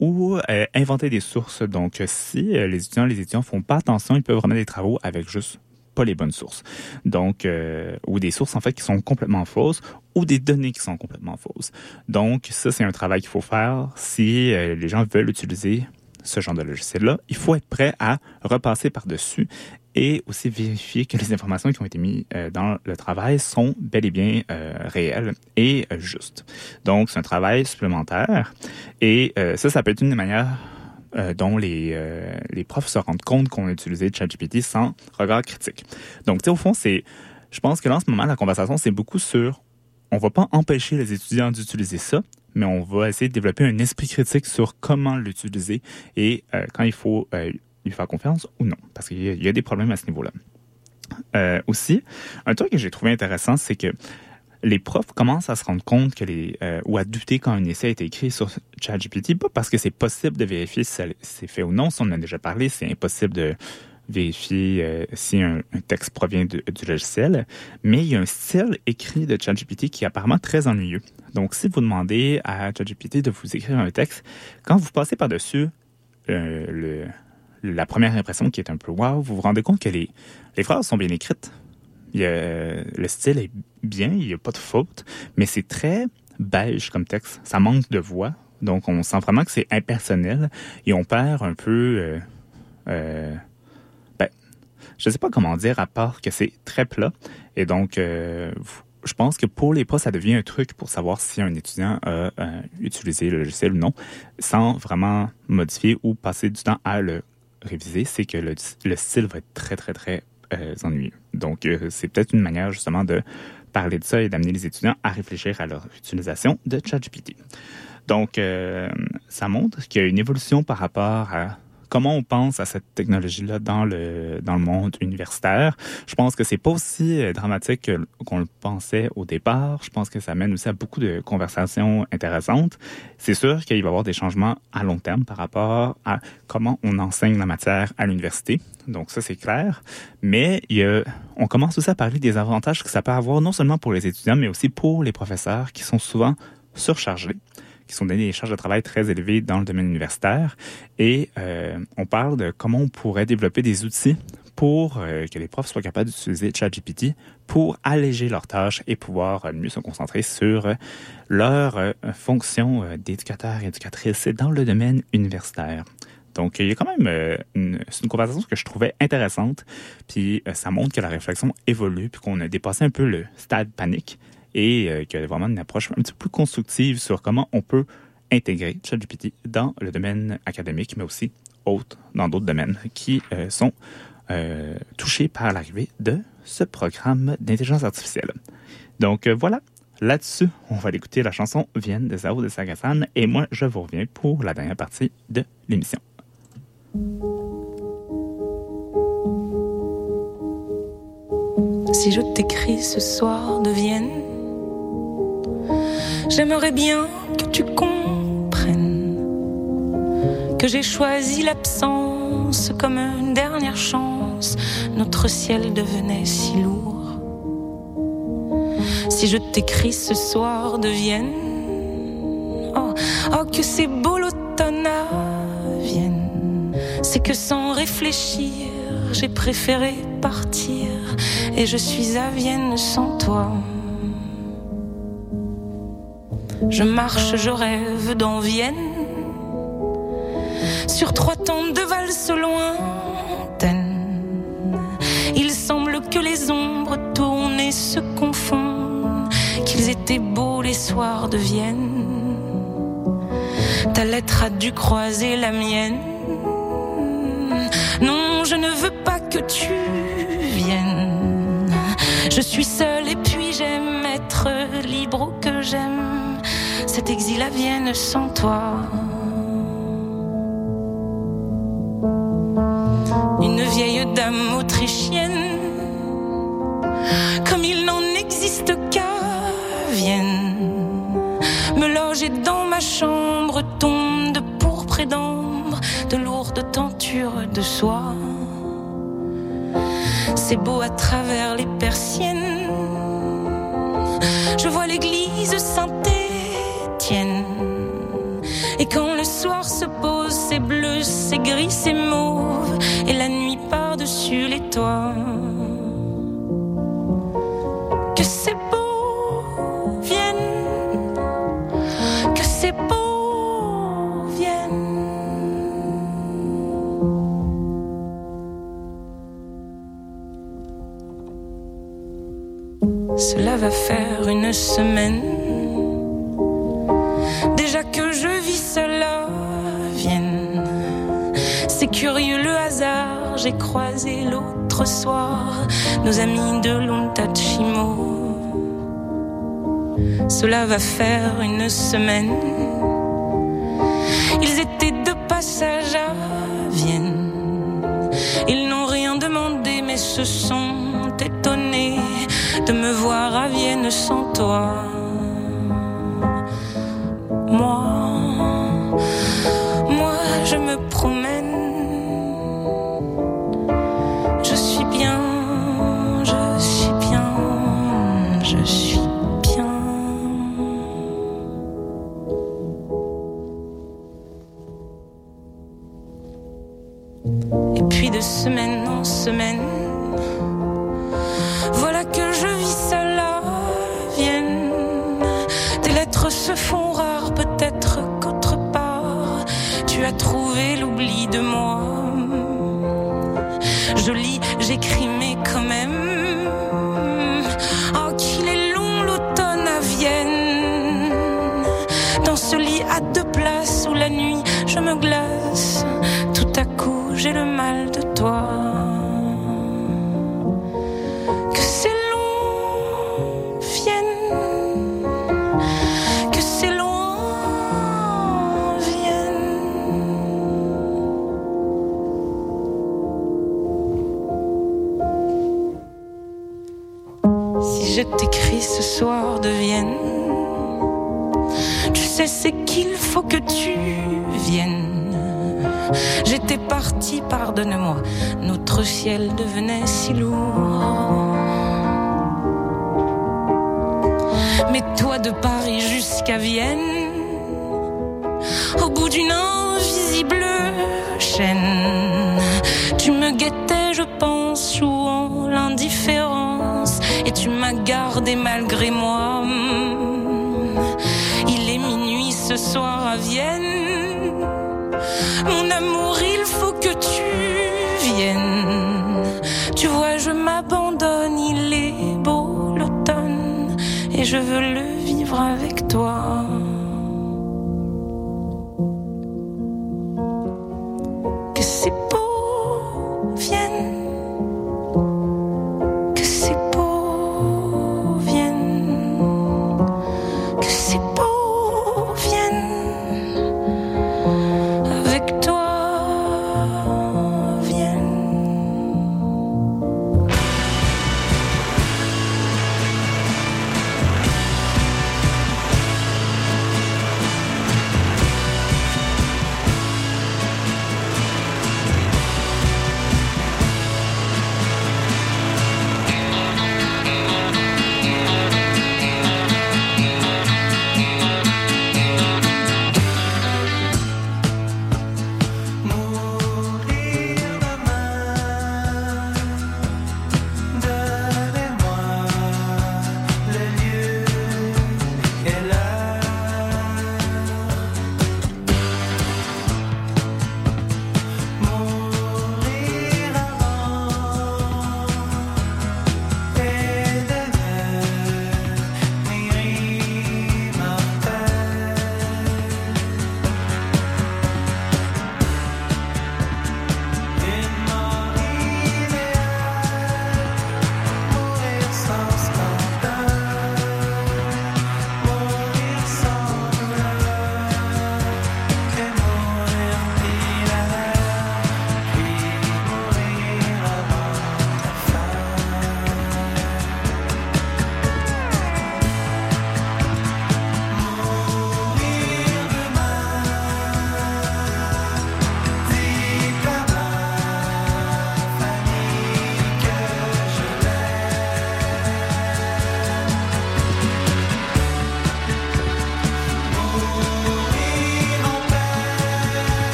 ou inventer des sources. Donc, si les étudiants les étudiants font pas attention, ils peuvent remettre des travaux avec juste pas les bonnes sources. Donc, euh, ou des sources en fait qui sont complètement fausses ou des données qui sont complètement fausses. Donc, ça, c'est un travail qu'il faut faire si euh, les gens veulent utiliser ce genre de logiciel-là, il faut être prêt à repasser par-dessus et aussi vérifier que les informations qui ont été mises euh, dans le travail sont bel et bien réelles et justes. Donc, c'est un travail supplémentaire et ça, ça peut être une des manières euh, dont les, euh, les profs se rendent compte qu'on a utilisé ChatGPT sans regard critique. Donc, tu sais, au fond, c'est, je pense que là, en ce moment, la conversation, c'est beaucoup sur, on va pas empêcher les étudiants d'utiliser ça, mais on va essayer de développer un esprit critique sur comment l'utiliser et euh, quand il faut euh, lui faire confiance ou non, parce qu'il y, y a des problèmes à ce niveau-là. Euh, aussi, un truc que j'ai trouvé intéressant, c'est que les profs commencent à se rendre compte que les euh, ou à douter quand un essai été écrit sur ChatGPT, pas parce que c'est possible de vérifier si c'est fait ou non, si on en a déjà parlé, c'est impossible de vérifier euh, si un, un texte provient de- du logiciel, mais il y a un style écrit de ChatGPT qui est apparemment très ennuyeux. Donc, si vous demandez à ChatGPT de vous écrire un texte, quand vous passez par-dessus euh, le, la première impression qui est un peu wow, vous vous rendez compte que les, les phrases sont bien écrites. Le style est bien, il n'y a pas de faute, mais c'est très beige comme texte. Ça manque de voix. Donc, on sent vraiment que c'est impersonnel et on perd un peu. euh, euh, ben, je ne sais pas comment dire, à part que c'est très plat. Et donc, euh, je pense que pour les profs, ça devient un truc pour savoir si un étudiant a utilisé le logiciel ou non, sans vraiment modifier ou passer du temps à le réviser. C'est que le, le style va être très, très, très ennuyeux. Donc, euh, c'est peut-être une manière justement de parler de ça et d'amener les étudiants à réfléchir à leur utilisation de ChatGPT. Donc, euh, ça montre qu'il y a une évolution par rapport à comment on pense à cette technologie-là dans le, dans le monde universitaire. Je pense que c'est pas aussi euh, dramatique que- qu'on le pensait au départ. Je pense que ça mène aussi à beaucoup de conversations intéressantes. C'est sûr qu'il va y avoir des changements à long terme par rapport à comment on enseigne la matière à l'université. Donc ça, c'est clair. Mais on commence aussi à parler des avantages que ça peut avoir non seulement pour les étudiants, mais aussi pour les professeurs qui sont souvent surchargés qui sont donnés des charges de travail très élevées dans le domaine universitaire. Et euh, on parle de comment on pourrait développer des outils pour euh, que les profs soient capables d'utiliser ChatGPT pour alléger leurs tâches et pouvoir euh, mieux se concentrer sur leur fonction d'éducateur et éducatrice dans le domaine universitaire. Donc, il y a quand même une, une conversation que je trouvais intéressante, puis ça montre que la réflexion évolue, puis qu'on a dépassé un peu le stade panique et euh, qu'il y a vraiment une approche un petit peu plus constructive sur comment on peut intégrer ChatGPT dans le domaine académique, mais aussi autres, dans d'autres domaines qui euh, sont euh, touchés par l'arrivée de ce programme d'intelligence artificielle. Donc euh, voilà, là-dessus, on va écouter la chanson Vienne de Zao de Sagasan et moi, je vous reviens pour la dernière partie de l'émission. Si je t'écris ce soir de Vienne, j'aimerais bien que tu comprennes que j'ai choisi l'absence comme une dernière chance. Notre ciel devenait si lourd. Si je t'écris ce soir de Vienne, oh, oh que c'est beau l'automne à Vienne. C'est que sans réfléchir, j'ai préféré partir et je suis à Vienne sans toi. Je marche, je rêve dans Vienne sur trois temps de valse lointaines. Il semble que les ombres tournent et se confondent, qu'ils étaient beaux les soirs de Vienne. Ta lettre a dû croiser la mienne. Non, je ne veux pas que tu viennes. Je suis seule et puis j'aime être libre ou que j'aime cet exil à Vienne sans toi. Une vieille dame autrichienne, comme il n'en existe qu'à Vienne, me loger dans ma chambre, tombe de pourpre et d'ambre, de lourdes tentures de soie. C'est beau à travers les persiennes. Je vois l'église Saint-Étienne. soir se pose, c'est bleu, c'est gris, c'est mauve, et la nuit par-dessus les toits. Que c'est beau, vienne, que c'est beau, vienne. Cela va faire une semaine j'ai croisé l'autre soir nos amis de l'Ontachimo. Cela va faire une semaine. Ils étaient de passage à Vienne. Ils n'ont rien demandé, mais se sont étonnés de me voir à Vienne sans toi. Moi.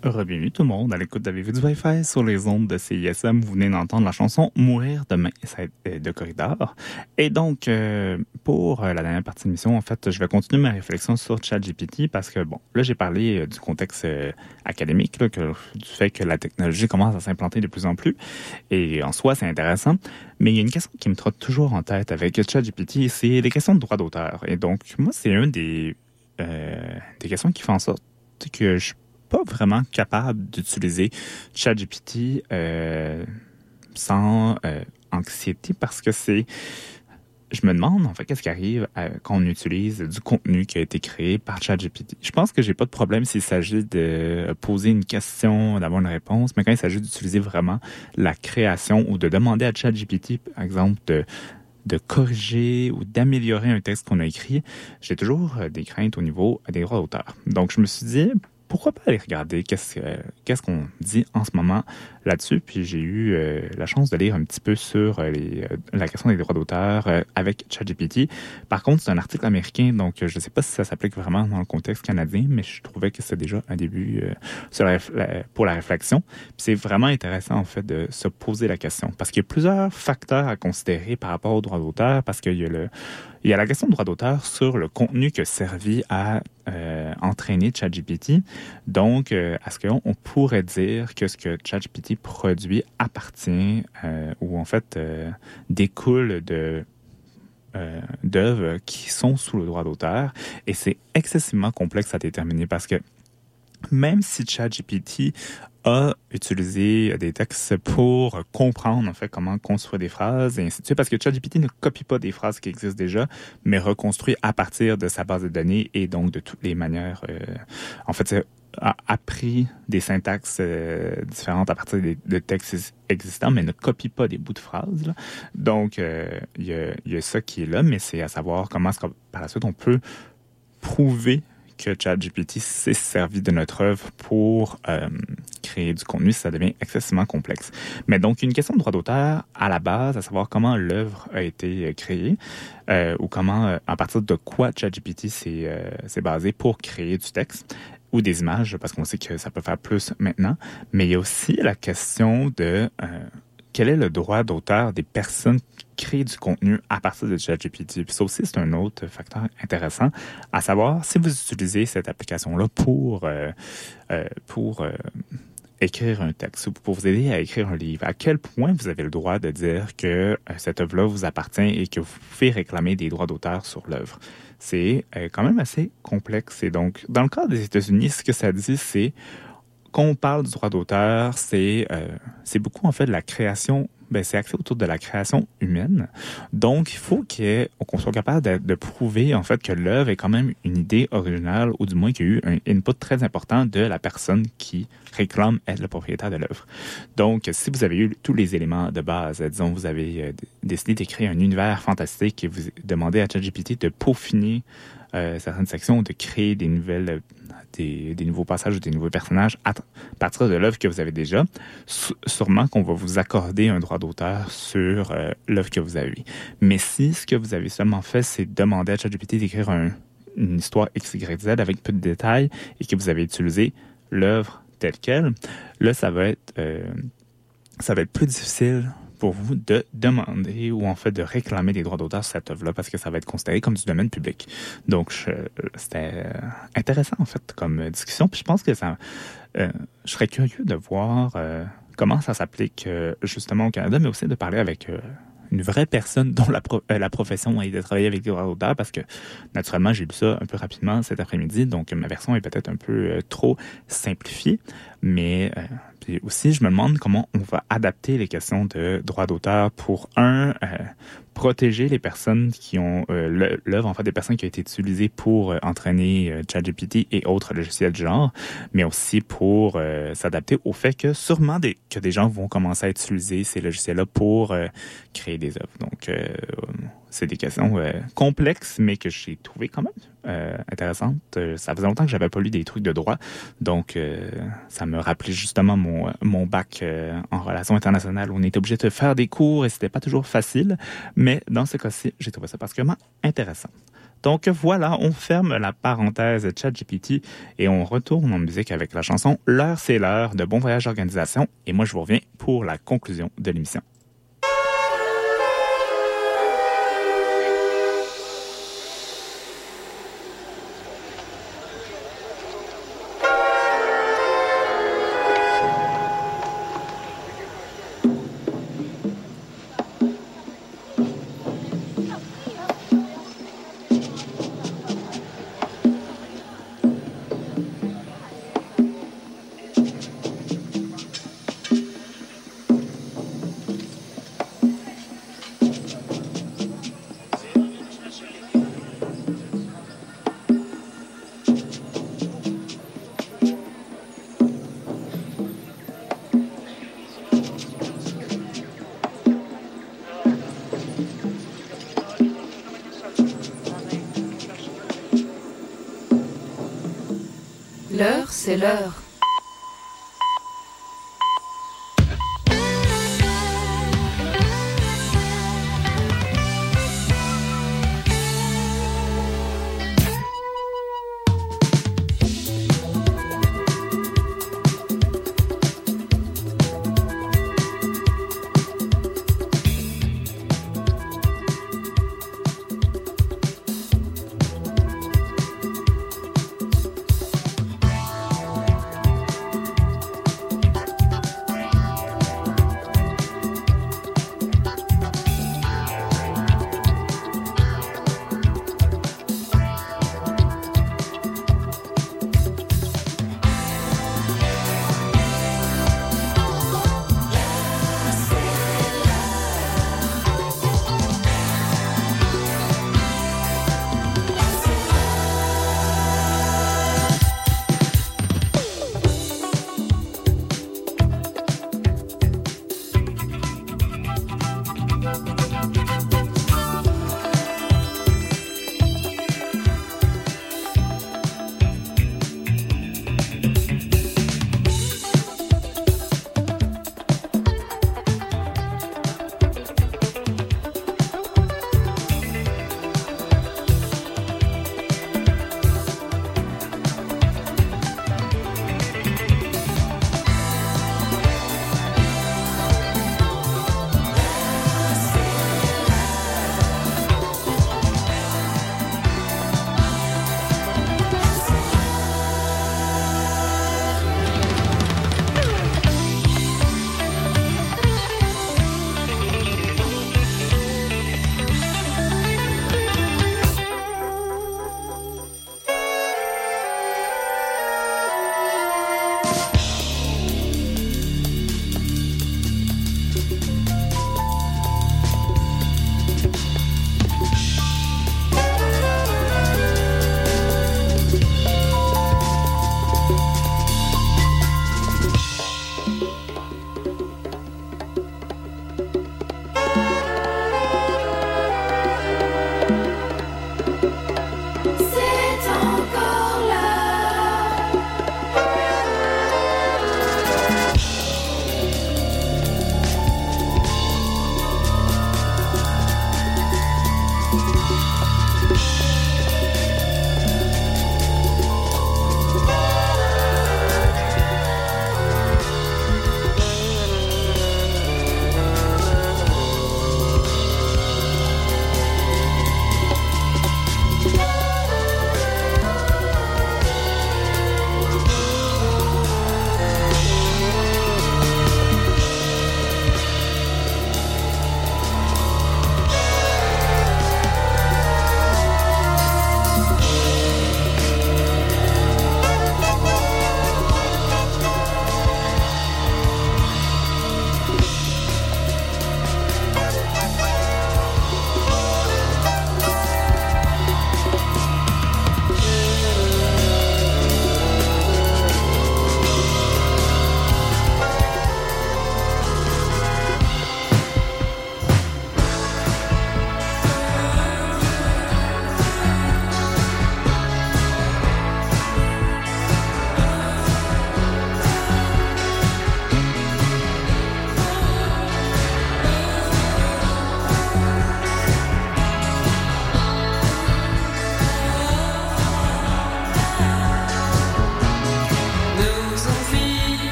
Bienvenue tout le monde à l'écoute d'Avez-vous du Wi-Fi sur les ondes de CISM. Vous venez d'entendre la chanson Mourir demain de Corridor. Et donc, euh, pour euh, la dernière partie de l'émission, en fait, je vais continuer ma réflexion sur ChatGPT parce que, bon, là, j'ai parlé euh, du contexte académique, du fait que la technologie commence à s'implanter de plus en plus. Et en soi, c'est intéressant. Mais il y a une question qui me trotte toujours en tête avec ChatGPT, c'est les questions de droit d'auteur. Et donc, moi, c'est un des, des questions qui font en sorte que je pas vraiment capable d'utiliser ChatGPT euh, sans euh, anxiété parce que c'est je me demande en fait qu'est-ce qui arrive quand on utilise du contenu qui a été créé par ChatGPT. Je pense que j'ai pas de problème s'il s'agit de poser une question, d'avoir une réponse, mais quand il s'agit d'utiliser vraiment la création ou de demander à ChatGPT, par exemple, de de corriger ou d'améliorer un texte qu'on a écrit, j'ai toujours euh, des craintes au niveau des droits d'auteur. Donc, je me suis dit, pourquoi pas aller regarder qu'est-ce qu'est-ce qu'on dit en ce moment là-dessus? Puis j'ai eu euh, la chance de lire un petit peu sur euh, les, euh, la question des droits d'auteur avec ChatGPT. Par contre, c'est un article américain, donc je ne sais pas si ça s'applique vraiment dans le contexte canadien, mais je trouvais que c'était déjà un début pour la réflexion. Puis c'est vraiment intéressant en fait de se poser la question parce qu'il y a plusieurs facteurs à considérer par rapport aux droits d'auteur parce qu'il y a le il y a la question de droit d'auteur sur le contenu qui a servi à euh, entraîner ChatGPT. Donc, euh, à ce qu'on pourrait dire que ce que ChatGPT produit appartient euh, ou en fait découle de d'œuvres qui sont sous le droit d'auteur? Et c'est excessivement complexe à déterminer parce que même si ChatGPT a utilisé des textes pour comprendre en fait comment construire des phrases et ainsi de suite parce que ChatGPT ne copie pas des phrases qui existent déjà mais reconstruit à partir de sa base de données et donc de toutes les manières euh, en fait a appris des syntaxes euh, différentes à partir des, de textes existants, mais ne copie pas des bouts de phrases. Donc, euh, il y, a, y, a, ça qui est là, mais c'est à savoir comment, par la suite, on peut prouver que ChatGPT s'est servi de notre œuvre pour euh, créer du contenu, ça devient excessivement complexe. Mais donc, une question de droit d'auteur à la base, à savoir comment l'œuvre a été euh, créée euh, ou comment, à partir de quoi ChatGPT s'est basé pour créer du texte ou des images, parce qu'on sait que ça peut faire plus maintenant. Mais il y a aussi la question de quel est le droit d'auteur des personnes qui créent du contenu à partir de ChatGPT? Puis ça aussi, c'est un autre facteur intéressant, à savoir si vous utilisez cette application-là pour, euh, euh, pour euh, écrire un texte ou pour vous aider à écrire un livre, à quel point vous avez le droit de dire que cette œuvre-là vous appartient et que vous pouvez réclamer des droits d'auteur sur l'œuvre? C'est quand même assez complexe. Et donc, dans le cas des États-Unis, ce que ça dit, c'est quand on parle du droit d'auteur, c'est euh, c'est beaucoup en fait de la création. Ben, c'est axé autour de la création humaine. Donc, il faut qu'on soit capable de, de, prouver en fait que l'œuvre est quand même une idée originale, ou du moins qu'il y a eu un input très important de la personne qui réclame être le propriétaire de l'œuvre. Donc, si vous avez eu tous les éléments de base, disons, vous avez euh, décidé d'écrire un univers fantastique et vous demandez à ChatGPT de peaufiner euh, certaines sections, de créer des nouvelles des, nouveaux passages ou des nouveaux personnages à partir de l'œuvre que vous avez déjà, sûrement qu'on va vous accorder un droit d'auteur sur euh, l'œuvre que vous avez. Mais si ce que vous avez seulement fait, c'est demander à ChatGPT d'écrire une histoire X, Y, Z avec peu de détails et que vous avez utilisé l'œuvre telle qu'elle, là, ça va être, euh, ça va être plus difficile pour vous de demander ou en fait de réclamer des droits d'auteur sur cette œuvre-là parce que ça va être considéré comme du domaine public. Donc, c'était euh, intéressant en fait comme discussion. Puis je pense que ça, euh, je serais curieux de voir euh, comment ça s'applique justement au Canada, mais aussi de parler avec une vraie personne dont la, la profession est de travailler avec des droits d'auteur parce que naturellement j'ai lu ça un peu rapidement cet après-midi donc ma version est peut-être un peu trop simplifiée mais puis aussi, je me demande comment on va adapter les questions de droit d'auteur pour, un, euh, protéger les personnes qui ont euh, l'œuvre, en fait, des personnes qui ont été utilisées pour euh, entraîner ChatGPT et autres logiciels du genre, mais aussi pour s'adapter au fait que sûrement des, que des gens vont commencer à utiliser ces logiciels-là pour créer des œuvres. Donc, c'est des questions euh, complexes, mais que j'ai trouvé quand même euh, intéressantes. Euh, ça faisait longtemps que j'avais pas lu des trucs de droit, donc ça me rappelait justement mon, mon bac en relations internationales où on était obligé de faire des cours et c'était pas toujours facile, mais dans ce cas-ci, j'ai trouvé ça particulièrement intéressant. Donc voilà, on ferme la parenthèse ChatGPT et on retourne en musique avec la chanson L'heure c'est l'heure de Bon Voyage Organisation. Et moi, je vous reviens pour la conclusion de l'émission. C'est l'heure.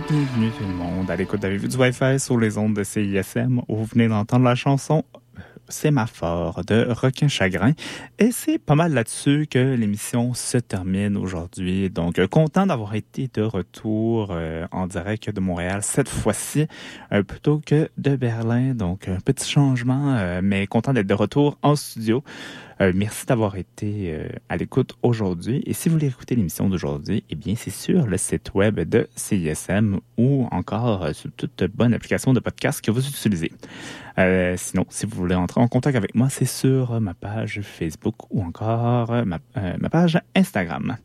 Bienvenue tout le monde à l'écoute d'Avez-vous du Wi-Fi sur les ondes de CISM où vous venez d'entendre la chanson Sémaphore de Requin Chagrin. Et c'est pas mal là-dessus que l'émission se termine aujourd'hui. Donc, euh, content d'avoir été de retour euh, en direct de Montréal cette fois-ci, euh, plutôt que de Berlin. Donc, un petit changement, mais content d'être de retour en studio. merci d'avoir été à l'écoute aujourd'hui. Et si vous voulez écouter l'émission d'aujourd'hui, eh bien, c'est sur le site web de CISM ou encore sur toute bonne application de podcast que vous utilisez. Euh, sinon, si vous voulez entrer en contact avec moi, c'est sur ma page Facebook ou encore ma, euh, ma page Instagram.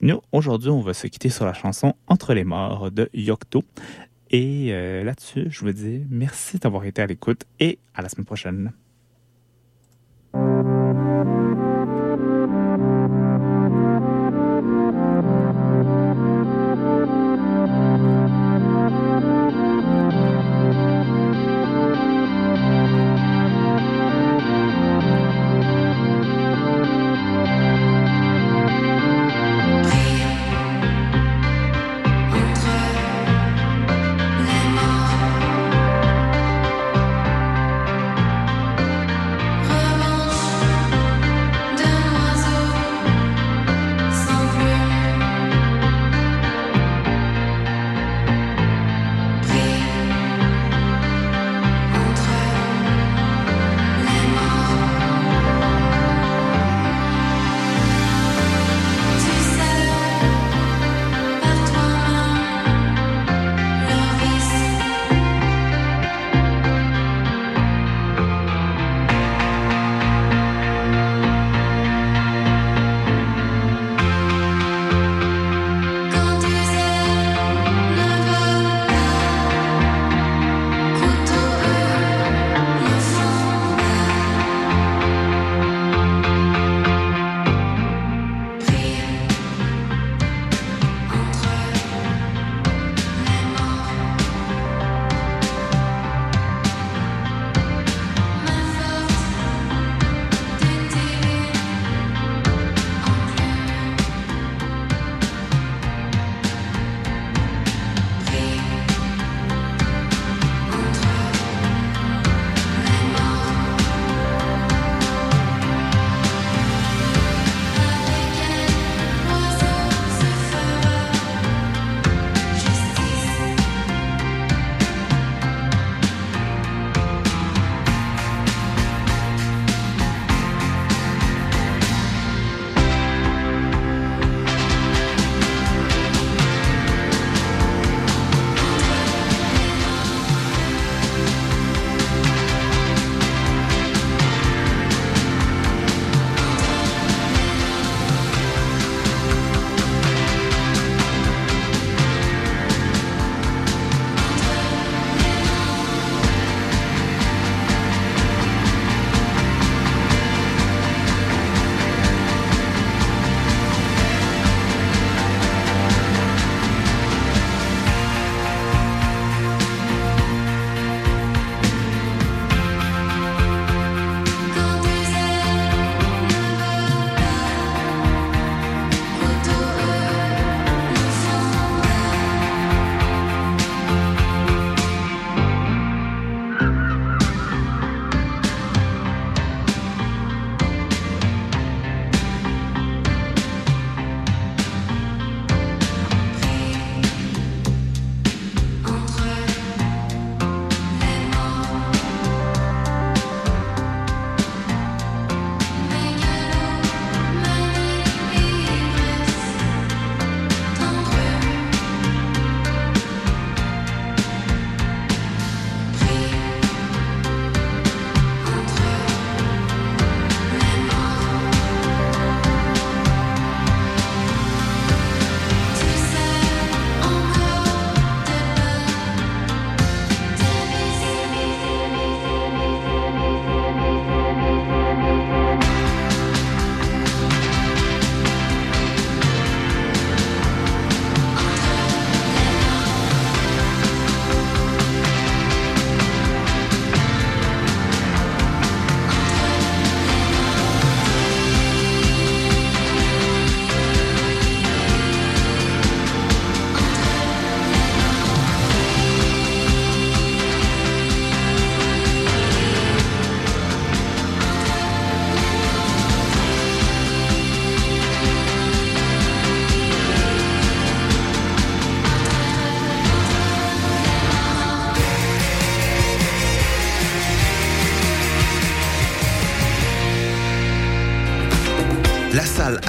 Nous, aujourd'hui, on va se quitter sur la chanson Entre les morts de Yocto. Et euh, là-dessus, je vous dis merci d'avoir été à l'écoute et à la semaine prochaine.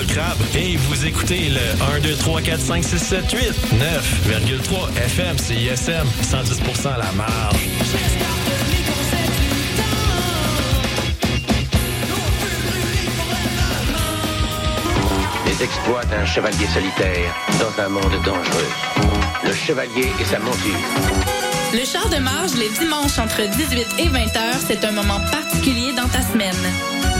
Normale Crabe et vous écoutez le 1, 2, 3, 4, 5, 6, 7, 8, 9,3 FM, CISM, 110% à la marge. Les exploits d'un chevalier solitaire dans un monde dangereux. Le chevalier et sa monture. Le char de marge les dimanches entre 18 et 20 heures, c'est un moment particulier dans ta semaine.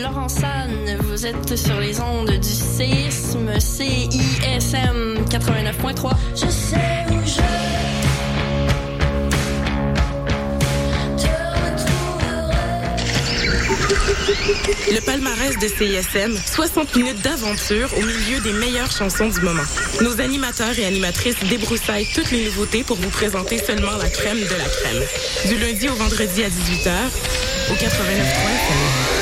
Laurent San. Vous êtes sur les ondes du séisme CISM 89.3. Je sais où je Le palmarès de CISM, 60 minutes d'aventure au milieu des meilleures chansons du moment. Nos animateurs et animatrices débroussaillent toutes les nouveautés pour vous présenter seulement la crème de la crème. Du lundi au vendredi à 18h, au 89.3 Recorded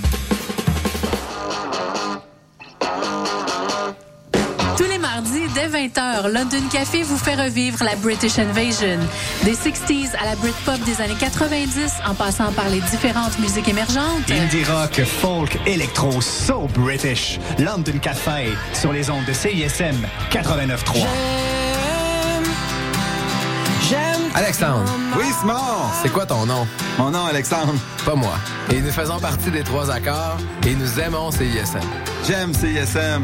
Mardis, dès 20h, London Café vous fait revivre la British Invasion. Des 60s à la Britpop des années 90, en passant par les différentes musiques émergentes. Indie rock, folk, électro, so British. London Café sur les ondes de CISM 89.3. Alexandre. Oui, Simon. C'est quoi ton nom? Mon nom, Alexandre. Pas moi. Et nous faisons partie des trois accords et nous aimons CISM. J'aime CISM.